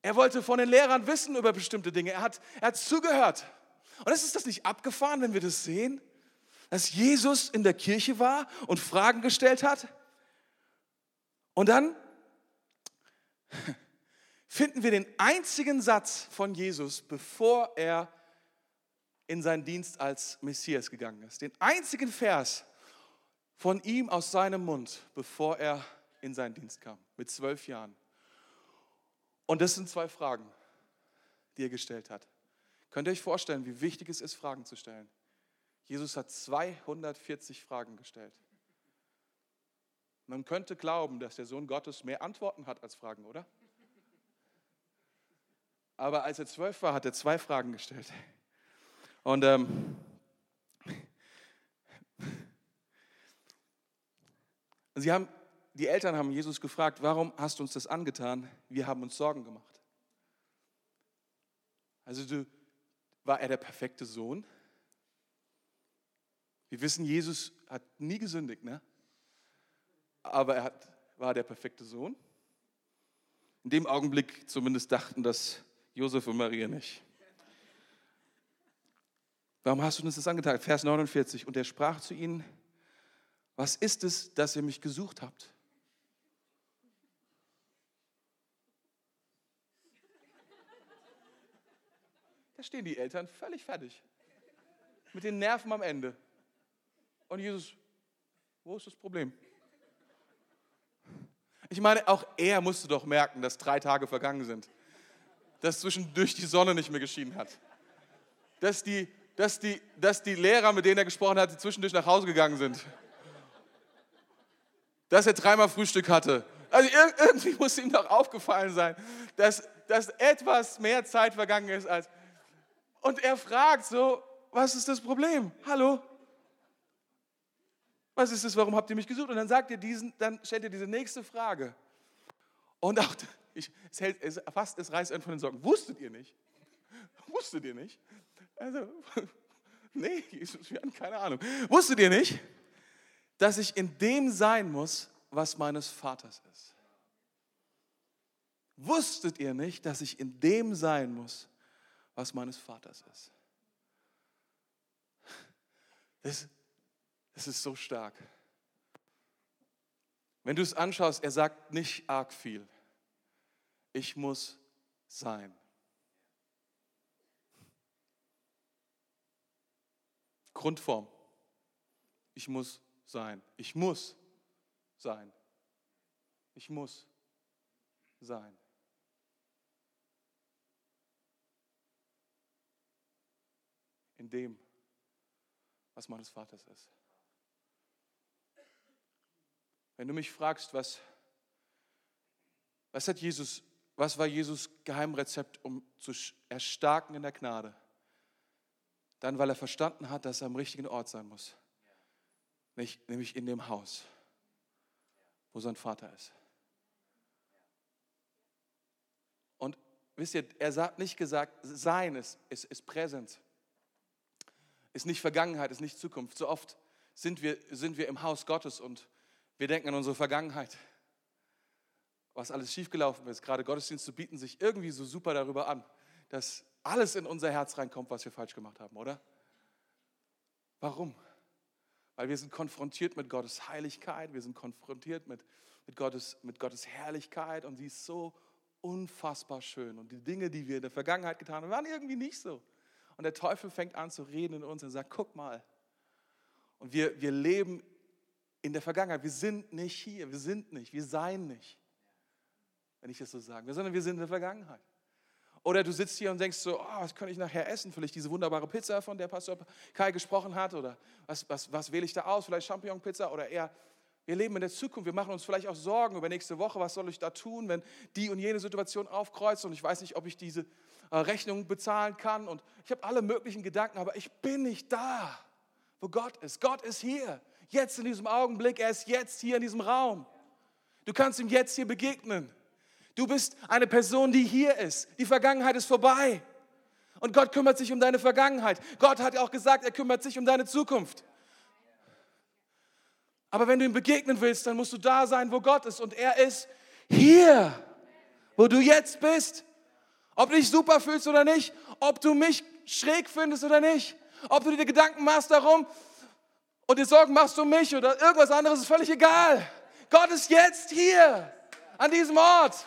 Er wollte von den Lehrern wissen über bestimmte Dinge. Er hat, er hat zugehört. Und ist das nicht abgefahren, wenn wir das sehen? Dass Jesus in der Kirche war und Fragen gestellt hat? Und dann finden wir den einzigen Satz von Jesus, bevor er in seinen Dienst als Messias gegangen ist. Den einzigen Vers von ihm aus seinem Mund, bevor er in seinen Dienst kam, mit zwölf Jahren. Und das sind zwei Fragen, die er gestellt hat. Könnt ihr euch vorstellen, wie wichtig es ist, Fragen zu stellen? Jesus hat 240 Fragen gestellt. Man könnte glauben, dass der Sohn Gottes mehr Antworten hat als Fragen, oder? Aber als er zwölf war, hat er zwei Fragen gestellt. Und ähm, sie haben, die Eltern haben Jesus gefragt, warum hast du uns das angetan? Wir haben uns Sorgen gemacht. Also du, war er der perfekte Sohn? Wir wissen, Jesus hat nie gesündigt, ne? aber er hat, war der perfekte Sohn. In dem Augenblick zumindest dachten das Josef und Maria nicht. Warum hast du uns das angetan? Vers 49. Und er sprach zu ihnen, was ist es, dass ihr mich gesucht habt? Da stehen die Eltern völlig fertig. Mit den Nerven am Ende. Und Jesus, wo ist das Problem? Ich meine, auch er musste doch merken, dass drei Tage vergangen sind dass zwischendurch die Sonne nicht mehr geschienen hat. Dass die, dass die, dass die Lehrer, mit denen er gesprochen hat, zwischendurch nach Hause gegangen sind. Dass er dreimal Frühstück hatte. Also irgendwie muss ihm doch aufgefallen sein, dass, dass etwas mehr Zeit vergangen ist als. Und er fragt so: Was ist das Problem? Hallo? Was ist das? Warum habt ihr mich gesucht? Und dann sagt ihr diesen, dann stellt ihr diese nächste Frage. Und auch ich, es, hält, es fast, es reißt einen von den Socken. Wusstet ihr nicht? Wusstet ihr nicht? Also, nee, Jesus, wir haben keine Ahnung. Wusstet ihr nicht, dass ich in dem sein muss, was meines Vaters ist? Wusstet ihr nicht, dass ich in dem sein muss, was meines Vaters ist? Das, das ist so stark. Wenn du es anschaust, er sagt nicht arg viel. Ich muss sein. Grundform. Ich muss sein. Ich muss sein. Ich muss sein. In dem, was meines Vaters ist. Wenn du mich fragst, was, was hat Jesus was war Jesus Geheimrezept, um zu erstarken in der Gnade? Dann, weil er verstanden hat, dass er am richtigen Ort sein muss. Nämlich in dem Haus, wo sein Vater ist. Und wisst ihr, er hat nicht gesagt, sein ist, ist, ist Präsenz. Ist nicht Vergangenheit, ist nicht Zukunft. So oft sind wir, sind wir im Haus Gottes und wir denken an unsere Vergangenheit was alles schiefgelaufen ist. Gerade Gottesdienste bieten sich irgendwie so super darüber an, dass alles in unser Herz reinkommt, was wir falsch gemacht haben, oder? Warum? Weil wir sind konfrontiert mit Gottes Heiligkeit, wir sind konfrontiert mit, mit, Gottes, mit Gottes Herrlichkeit und sie ist so unfassbar schön. Und die Dinge, die wir in der Vergangenheit getan haben, waren irgendwie nicht so. Und der Teufel fängt an zu reden in uns und sagt, guck mal. Und wir, wir leben in der Vergangenheit. Wir sind nicht hier, wir sind nicht, wir seien nicht wenn ich das so sagen will, sondern wir sind in der Vergangenheit. Oder du sitzt hier und denkst so, oh, was kann ich nachher essen? Vielleicht diese wunderbare Pizza, von der Pastor Kai gesprochen hat. Oder was, was, was wähle ich da aus? Vielleicht Champignon-Pizza oder eher, wir leben in der Zukunft. Wir machen uns vielleicht auch Sorgen über nächste Woche. Was soll ich da tun, wenn die und jene Situation aufkreuzt und ich weiß nicht, ob ich diese äh, Rechnung bezahlen kann. Und ich habe alle möglichen Gedanken, aber ich bin nicht da, wo Gott ist. Gott ist hier, jetzt in diesem Augenblick. Er ist jetzt hier in diesem Raum. Du kannst ihm jetzt hier begegnen. Du bist eine Person, die hier ist. Die Vergangenheit ist vorbei. Und Gott kümmert sich um deine Vergangenheit. Gott hat auch gesagt, er kümmert sich um deine Zukunft. Aber wenn du ihm begegnen willst, dann musst du da sein, wo Gott ist. Und er ist hier, wo du jetzt bist. Ob du dich super fühlst oder nicht, ob du mich schräg findest oder nicht, ob du dir Gedanken machst darum und dir Sorgen machst um mich oder irgendwas anderes, ist völlig egal. Gott ist jetzt hier an diesem Ort,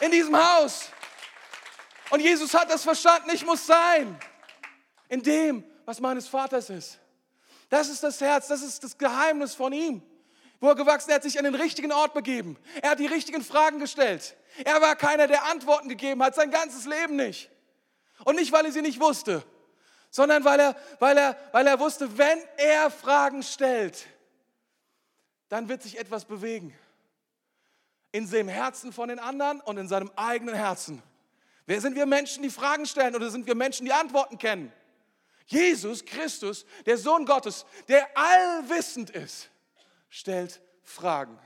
in diesem Haus. Und Jesus hat das verstanden, ich muss sein in dem, was meines Vaters ist. Das ist das Herz, das ist das Geheimnis von ihm. Wo er gewachsen, er hat sich an den richtigen Ort begeben. Er hat die richtigen Fragen gestellt. Er war keiner, der Antworten gegeben hat, sein ganzes Leben nicht. Und nicht, weil er sie nicht wusste, sondern weil er, weil er, weil er wusste, wenn er Fragen stellt, dann wird sich etwas bewegen. In dem Herzen von den anderen und in seinem eigenen Herzen. Wer sind wir Menschen, die Fragen stellen oder sind wir Menschen, die Antworten kennen? Jesus Christus, der Sohn Gottes, der allwissend ist, stellt Fragen.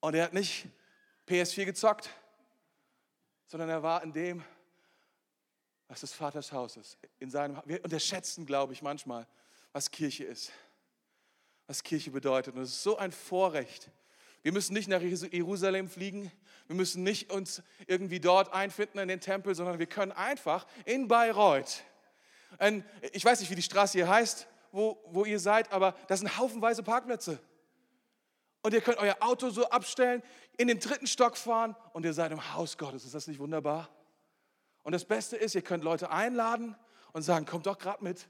Und er hat nicht PS4 gezockt, sondern er war in dem, was des Vaters Haus ist. In seinem, wir unterschätzen, glaube ich, manchmal, was Kirche ist, was Kirche bedeutet. Und es ist so ein Vorrecht. Wir müssen nicht nach Jerusalem fliegen, wir müssen nicht uns irgendwie dort einfinden in den Tempel, sondern wir können einfach in Bayreuth, ein, ich weiß nicht, wie die Straße hier heißt, wo, wo ihr seid, aber das sind haufenweise Parkplätze. Und ihr könnt euer Auto so abstellen, in den dritten Stock fahren und ihr seid im Haus Gottes. Ist das nicht wunderbar? Und das Beste ist, ihr könnt Leute einladen und sagen, kommt doch gerade mit.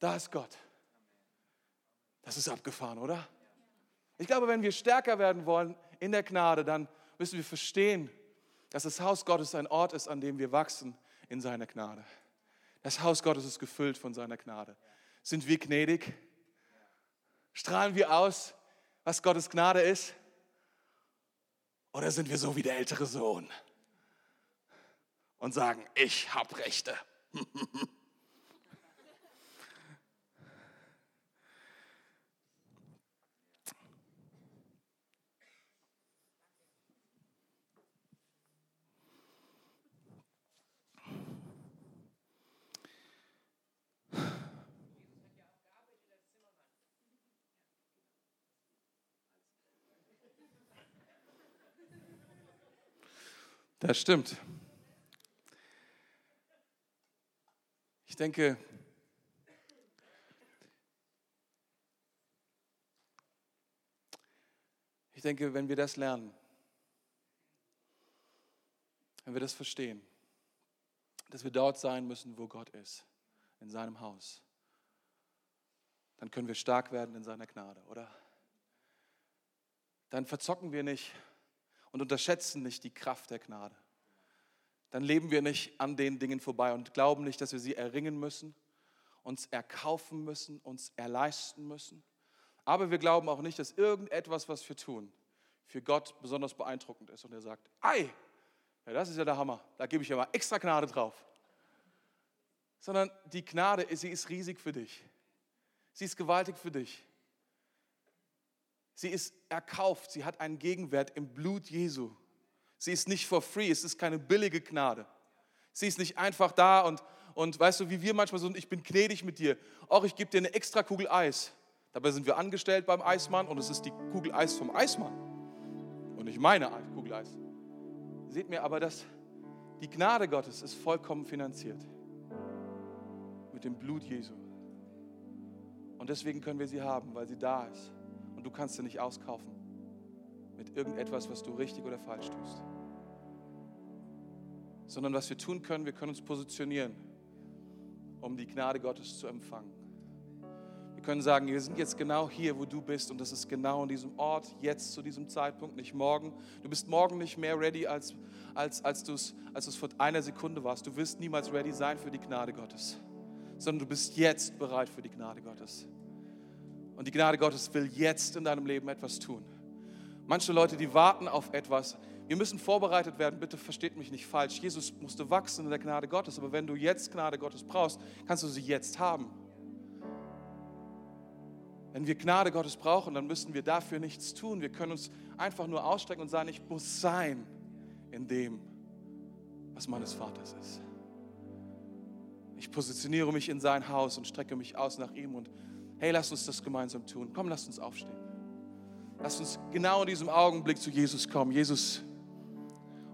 Da ist Gott. Das ist abgefahren, oder? Ich glaube, wenn wir stärker werden wollen in der Gnade, dann müssen wir verstehen, dass das Haus Gottes ein Ort ist, an dem wir wachsen in seiner Gnade. Das Haus Gottes ist gefüllt von seiner Gnade. Sind wir gnädig? Strahlen wir aus, was Gottes Gnade ist? Oder sind wir so wie der ältere Sohn und sagen, ich habe Rechte? Das stimmt. Ich denke, ich denke, wenn wir das lernen, wenn wir das verstehen, dass wir dort sein müssen, wo Gott ist, in seinem Haus, dann können wir stark werden in seiner Gnade, oder? Dann verzocken wir nicht und unterschätzen nicht die Kraft der Gnade. Dann leben wir nicht an den Dingen vorbei und glauben nicht, dass wir sie erringen müssen, uns erkaufen müssen, uns erleisten müssen. Aber wir glauben auch nicht, dass irgendetwas, was wir tun, für Gott besonders beeindruckend ist. Und er sagt, ei, ja, das ist ja der Hammer, da gebe ich ja mal extra Gnade drauf. Sondern die Gnade, sie ist riesig für dich. Sie ist gewaltig für dich. Sie ist erkauft, sie hat einen Gegenwert im Blut Jesu. Sie ist nicht for free, es ist keine billige Gnade. Sie ist nicht einfach da und, und weißt du, wie wir manchmal so, ich bin gnädig mit dir. Auch ich gebe dir eine extra Kugel Eis. Dabei sind wir angestellt beim Eismann und es ist die Kugel Eis vom Eismann. Und nicht meine Kugel Eis. Seht mir aber, dass die Gnade Gottes ist vollkommen finanziert. Mit dem Blut Jesu. Und deswegen können wir sie haben, weil sie da ist und du kannst sie nicht auskaufen mit irgendetwas, was du richtig oder falsch tust. Sondern was wir tun können, wir können uns positionieren, um die Gnade Gottes zu empfangen. Wir können sagen, wir sind jetzt genau hier, wo du bist und das ist genau in diesem Ort, jetzt zu diesem Zeitpunkt, nicht morgen. Du bist morgen nicht mehr ready, als, als, als du es als vor einer Sekunde warst. Du wirst niemals ready sein für die Gnade Gottes, sondern du bist jetzt bereit für die Gnade Gottes. Und die Gnade Gottes will jetzt in deinem Leben etwas tun. Manche Leute, die warten auf etwas. Wir müssen vorbereitet werden, bitte versteht mich nicht falsch. Jesus musste wachsen in der Gnade Gottes, aber wenn du jetzt Gnade Gottes brauchst, kannst du sie jetzt haben. Wenn wir Gnade Gottes brauchen, dann müssen wir dafür nichts tun. Wir können uns einfach nur ausstrecken und sagen, ich muss sein in dem, was meines Vaters ist. Ich positioniere mich in sein Haus und strecke mich aus nach ihm und Hey, lass uns das gemeinsam tun. Komm, lass uns aufstehen. Lass uns genau in diesem Augenblick zu Jesus kommen. Jesus,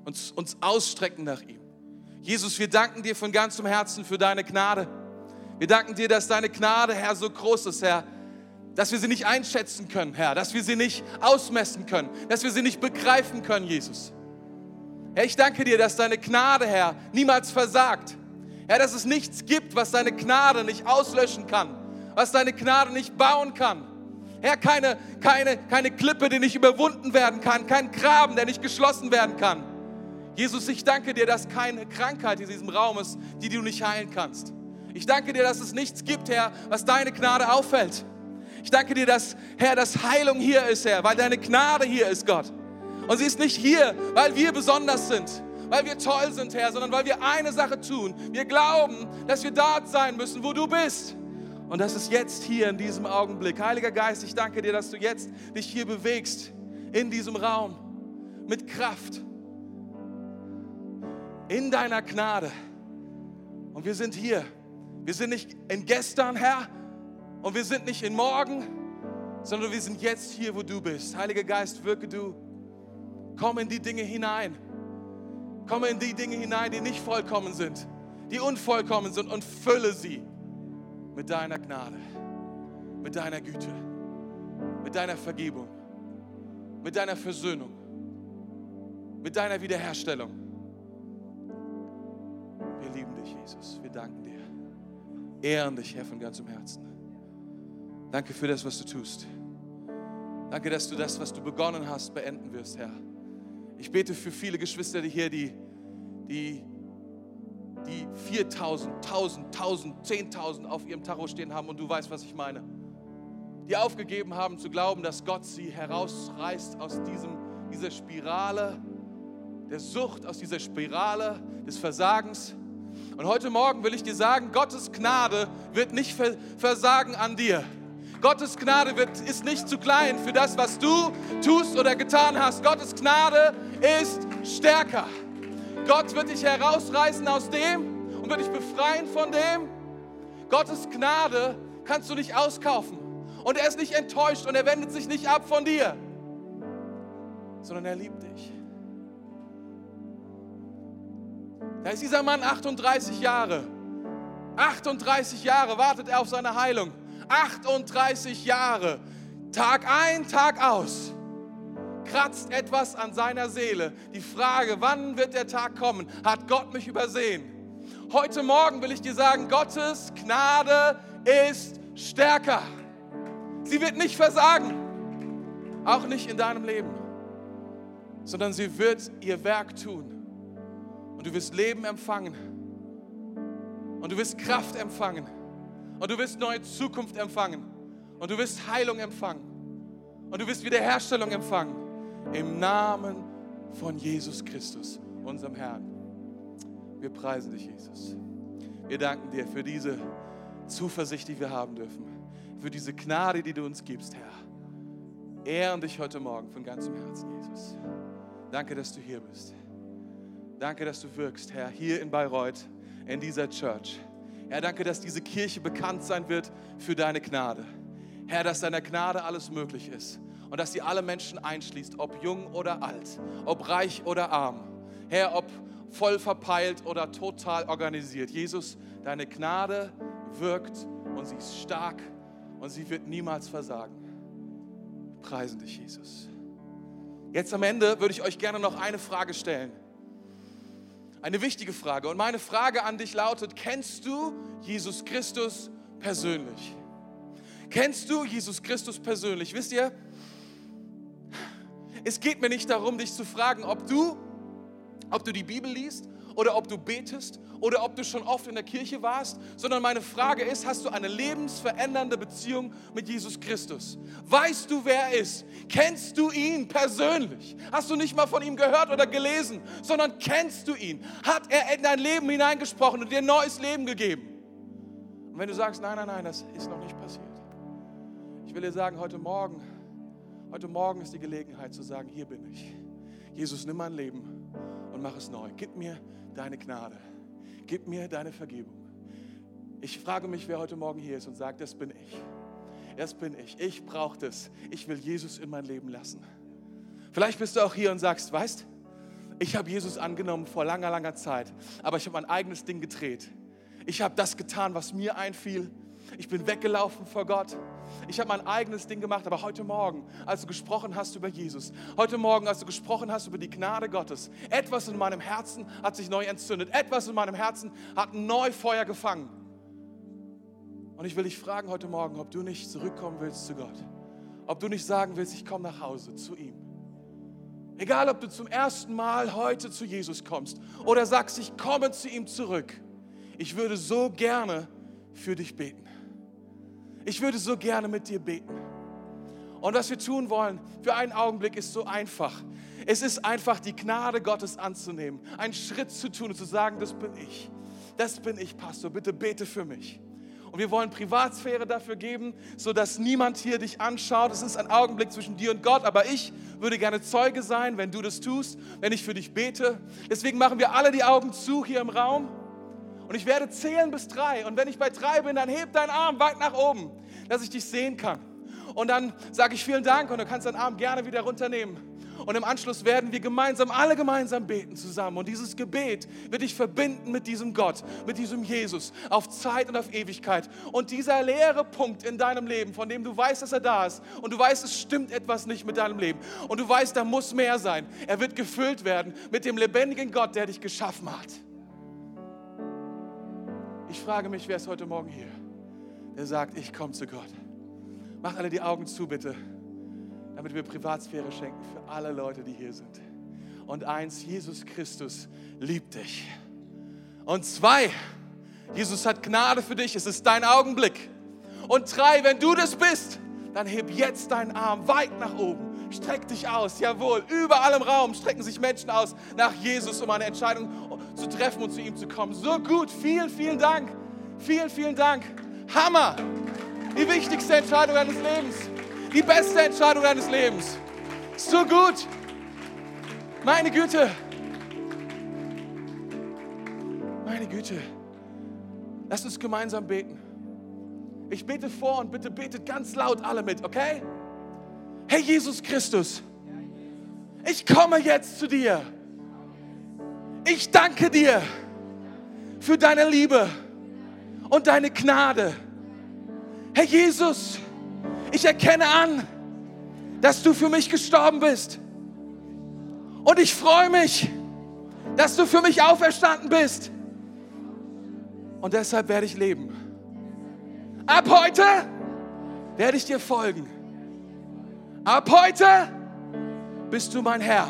uns, uns ausstrecken nach ihm. Jesus, wir danken dir von ganzem Herzen für deine Gnade. Wir danken dir, dass deine Gnade, Herr, so groß ist, Herr, dass wir sie nicht einschätzen können, Herr, dass wir sie nicht ausmessen können, dass wir sie nicht begreifen können, Jesus. Herr, ich danke dir, dass deine Gnade, Herr, niemals versagt. Herr, dass es nichts gibt, was deine Gnade nicht auslöschen kann was deine Gnade nicht bauen kann. Herr, keine, keine, keine Klippe, die nicht überwunden werden kann, kein Graben, der nicht geschlossen werden kann. Jesus, ich danke dir, dass keine Krankheit in diesem Raum ist, die du nicht heilen kannst. Ich danke dir, dass es nichts gibt, Herr, was deine Gnade auffällt. Ich danke dir, dass, Herr, dass Heilung hier ist, Herr, weil deine Gnade hier ist, Gott. Und sie ist nicht hier, weil wir besonders sind, weil wir toll sind, Herr, sondern weil wir eine Sache tun. Wir glauben, dass wir dort sein müssen, wo du bist. Und das ist jetzt hier in diesem Augenblick. Heiliger Geist, ich danke dir, dass du jetzt dich hier bewegst in diesem Raum mit Kraft, in deiner Gnade. Und wir sind hier. Wir sind nicht in gestern, Herr, und wir sind nicht in morgen, sondern wir sind jetzt hier, wo du bist. Heiliger Geist, wirke du. Komm in die Dinge hinein. Komm in die Dinge hinein, die nicht vollkommen sind, die unvollkommen sind und fülle sie mit deiner Gnade, mit deiner Güte, mit deiner Vergebung, mit deiner Versöhnung, mit deiner Wiederherstellung. Wir lieben dich, Jesus. Wir danken dir. Ehren dich, Herr, von ganzem Herzen. Danke für das, was du tust. Danke, dass du das, was du begonnen hast, beenden wirst, Herr. Ich bete für viele Geschwister hier, die, die, die 4000, 1000, 1000, 10.000 auf ihrem Tacho stehen haben und du weißt, was ich meine. Die aufgegeben haben zu glauben, dass Gott sie herausreißt aus diesem, dieser Spirale der Sucht, aus dieser Spirale des Versagens. Und heute Morgen will ich dir sagen, Gottes Gnade wird nicht versagen an dir. Gottes Gnade wird, ist nicht zu klein für das, was du tust oder getan hast. Gottes Gnade ist stärker. Gott wird dich herausreißen aus dem und wird dich befreien von dem. Gottes Gnade kannst du nicht auskaufen. Und er ist nicht enttäuscht und er wendet sich nicht ab von dir, sondern er liebt dich. Da ist dieser Mann 38 Jahre. 38 Jahre wartet er auf seine Heilung. 38 Jahre. Tag ein, Tag aus. Kratzt etwas an seiner Seele. Die Frage, wann wird der Tag kommen? Hat Gott mich übersehen? Heute Morgen will ich dir sagen, Gottes Gnade ist stärker. Sie wird nicht versagen, auch nicht in deinem Leben, sondern sie wird ihr Werk tun. Und du wirst Leben empfangen. Und du wirst Kraft empfangen. Und du wirst neue Zukunft empfangen. Und du wirst Heilung empfangen. Und du wirst Wiederherstellung empfangen. Im Namen von Jesus Christus, unserem Herrn. Wir preisen dich, Jesus. Wir danken dir für diese Zuversicht, die wir haben dürfen. Für diese Gnade, die du uns gibst, Herr. Ehren dich heute Morgen von ganzem Herzen, Jesus. Danke, dass du hier bist. Danke, dass du wirkst, Herr, hier in Bayreuth, in dieser Church. Herr, danke, dass diese Kirche bekannt sein wird für deine Gnade. Herr, dass deiner Gnade alles möglich ist und dass sie alle Menschen einschließt, ob jung oder alt, ob reich oder arm. Herr, ob voll verpeilt oder total organisiert. Jesus, deine Gnade wirkt und sie ist stark und sie wird niemals versagen. Preisen dich, Jesus. Jetzt am Ende würde ich euch gerne noch eine Frage stellen. Eine wichtige Frage. Und meine Frage an dich lautet, kennst du Jesus Christus persönlich? Kennst du Jesus Christus persönlich? Wisst ihr, es geht mir nicht darum, dich zu fragen, ob du, ob du die Bibel liest oder ob du betest oder ob du schon oft in der Kirche warst, sondern meine Frage ist, hast du eine lebensverändernde Beziehung mit Jesus Christus? Weißt du, wer er ist? Kennst du ihn persönlich? Hast du nicht mal von ihm gehört oder gelesen, sondern kennst du ihn? Hat er in dein Leben hineingesprochen und dir ein neues Leben gegeben? Und wenn du sagst, nein, nein, nein, das ist noch nicht passiert. Ich will dir sagen, heute Morgen, heute Morgen ist die Gelegenheit zu sagen, hier bin ich. Jesus, nimm mein Leben und mach es neu. Gib mir deine Gnade. Gib mir deine Vergebung. Ich frage mich, wer heute Morgen hier ist und sagt, das bin ich. Das bin ich. Ich brauche das. Ich will Jesus in mein Leben lassen. Vielleicht bist du auch hier und sagst, weißt, ich habe Jesus angenommen vor langer, langer Zeit, aber ich habe mein eigenes Ding gedreht. Ich habe das getan, was mir einfiel. Ich bin weggelaufen vor Gott. Ich habe mein eigenes Ding gemacht, aber heute Morgen, als du gesprochen hast über Jesus, heute Morgen, als du gesprochen hast über die Gnade Gottes, etwas in meinem Herzen hat sich neu entzündet, etwas in meinem Herzen hat ein Neufeuer gefangen. Und ich will dich fragen heute Morgen, ob du nicht zurückkommen willst zu Gott, ob du nicht sagen willst, ich komme nach Hause zu ihm. Egal, ob du zum ersten Mal heute zu Jesus kommst oder sagst, ich komme zu ihm zurück. Ich würde so gerne für dich beten. Ich würde so gerne mit dir beten. Und was wir tun wollen für einen Augenblick ist so einfach. Es ist einfach die Gnade Gottes anzunehmen, einen Schritt zu tun und zu sagen, das bin ich. Das bin ich, Pastor. Bitte bete für mich. Und wir wollen Privatsphäre dafür geben, sodass niemand hier dich anschaut. Es ist ein Augenblick zwischen dir und Gott, aber ich würde gerne Zeuge sein, wenn du das tust, wenn ich für dich bete. Deswegen machen wir alle die Augen zu hier im Raum. Und ich werde zählen bis drei. Und wenn ich bei drei bin, dann heb deinen Arm weit nach oben, dass ich dich sehen kann. Und dann sage ich vielen Dank und du kannst deinen Arm gerne wieder runternehmen. Und im Anschluss werden wir gemeinsam, alle gemeinsam beten zusammen. Und dieses Gebet wird dich verbinden mit diesem Gott, mit diesem Jesus, auf Zeit und auf Ewigkeit. Und dieser leere Punkt in deinem Leben, von dem du weißt, dass er da ist, und du weißt, es stimmt etwas nicht mit deinem Leben, und du weißt, da muss mehr sein, er wird gefüllt werden mit dem lebendigen Gott, der dich geschaffen hat. Ich frage mich, wer ist heute Morgen hier, der sagt, ich komme zu Gott. Mach alle die Augen zu, bitte damit wir Privatsphäre schenken für alle Leute, die hier sind. Und eins, Jesus Christus liebt dich. Und zwei, Jesus hat Gnade für dich, es ist dein Augenblick. Und drei, wenn du das bist, dann heb jetzt deinen Arm weit nach oben. Streck dich aus, jawohl. Überall im Raum strecken sich Menschen aus nach Jesus, um eine Entscheidung zu treffen und zu ihm zu kommen. So gut, vielen, vielen Dank. Vielen, vielen Dank. Hammer. Die wichtigste Entscheidung deines Lebens die beste Entscheidung deines Lebens. So gut. Meine Güte. Meine Güte. Lass uns gemeinsam beten. Ich bete vor und bitte betet ganz laut alle mit, okay? Hey Jesus Christus, ich komme jetzt zu dir. Ich danke dir für deine Liebe und deine Gnade. Herr Jesus, ich erkenne an, dass du für mich gestorben bist. Und ich freue mich, dass du für mich auferstanden bist. Und deshalb werde ich leben. Ab heute werde ich dir folgen. Ab heute bist du mein Herr,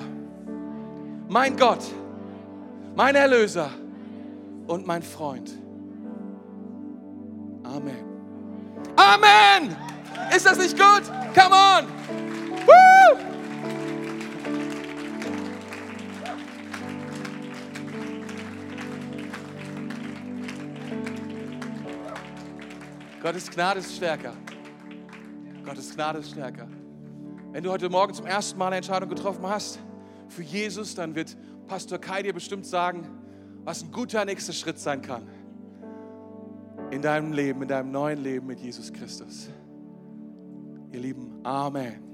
mein Gott, mein Erlöser und mein Freund. Amen. Amen. Ist das nicht gut? Come on! Woo! Gottes Gnade ist stärker. Gottes Gnade ist stärker. Wenn du heute Morgen zum ersten Mal eine Entscheidung getroffen hast für Jesus, dann wird Pastor Kai dir bestimmt sagen, was ein guter nächster Schritt sein kann in deinem Leben, in deinem neuen Leben mit Jesus Christus. Ihr Lieben, Amen.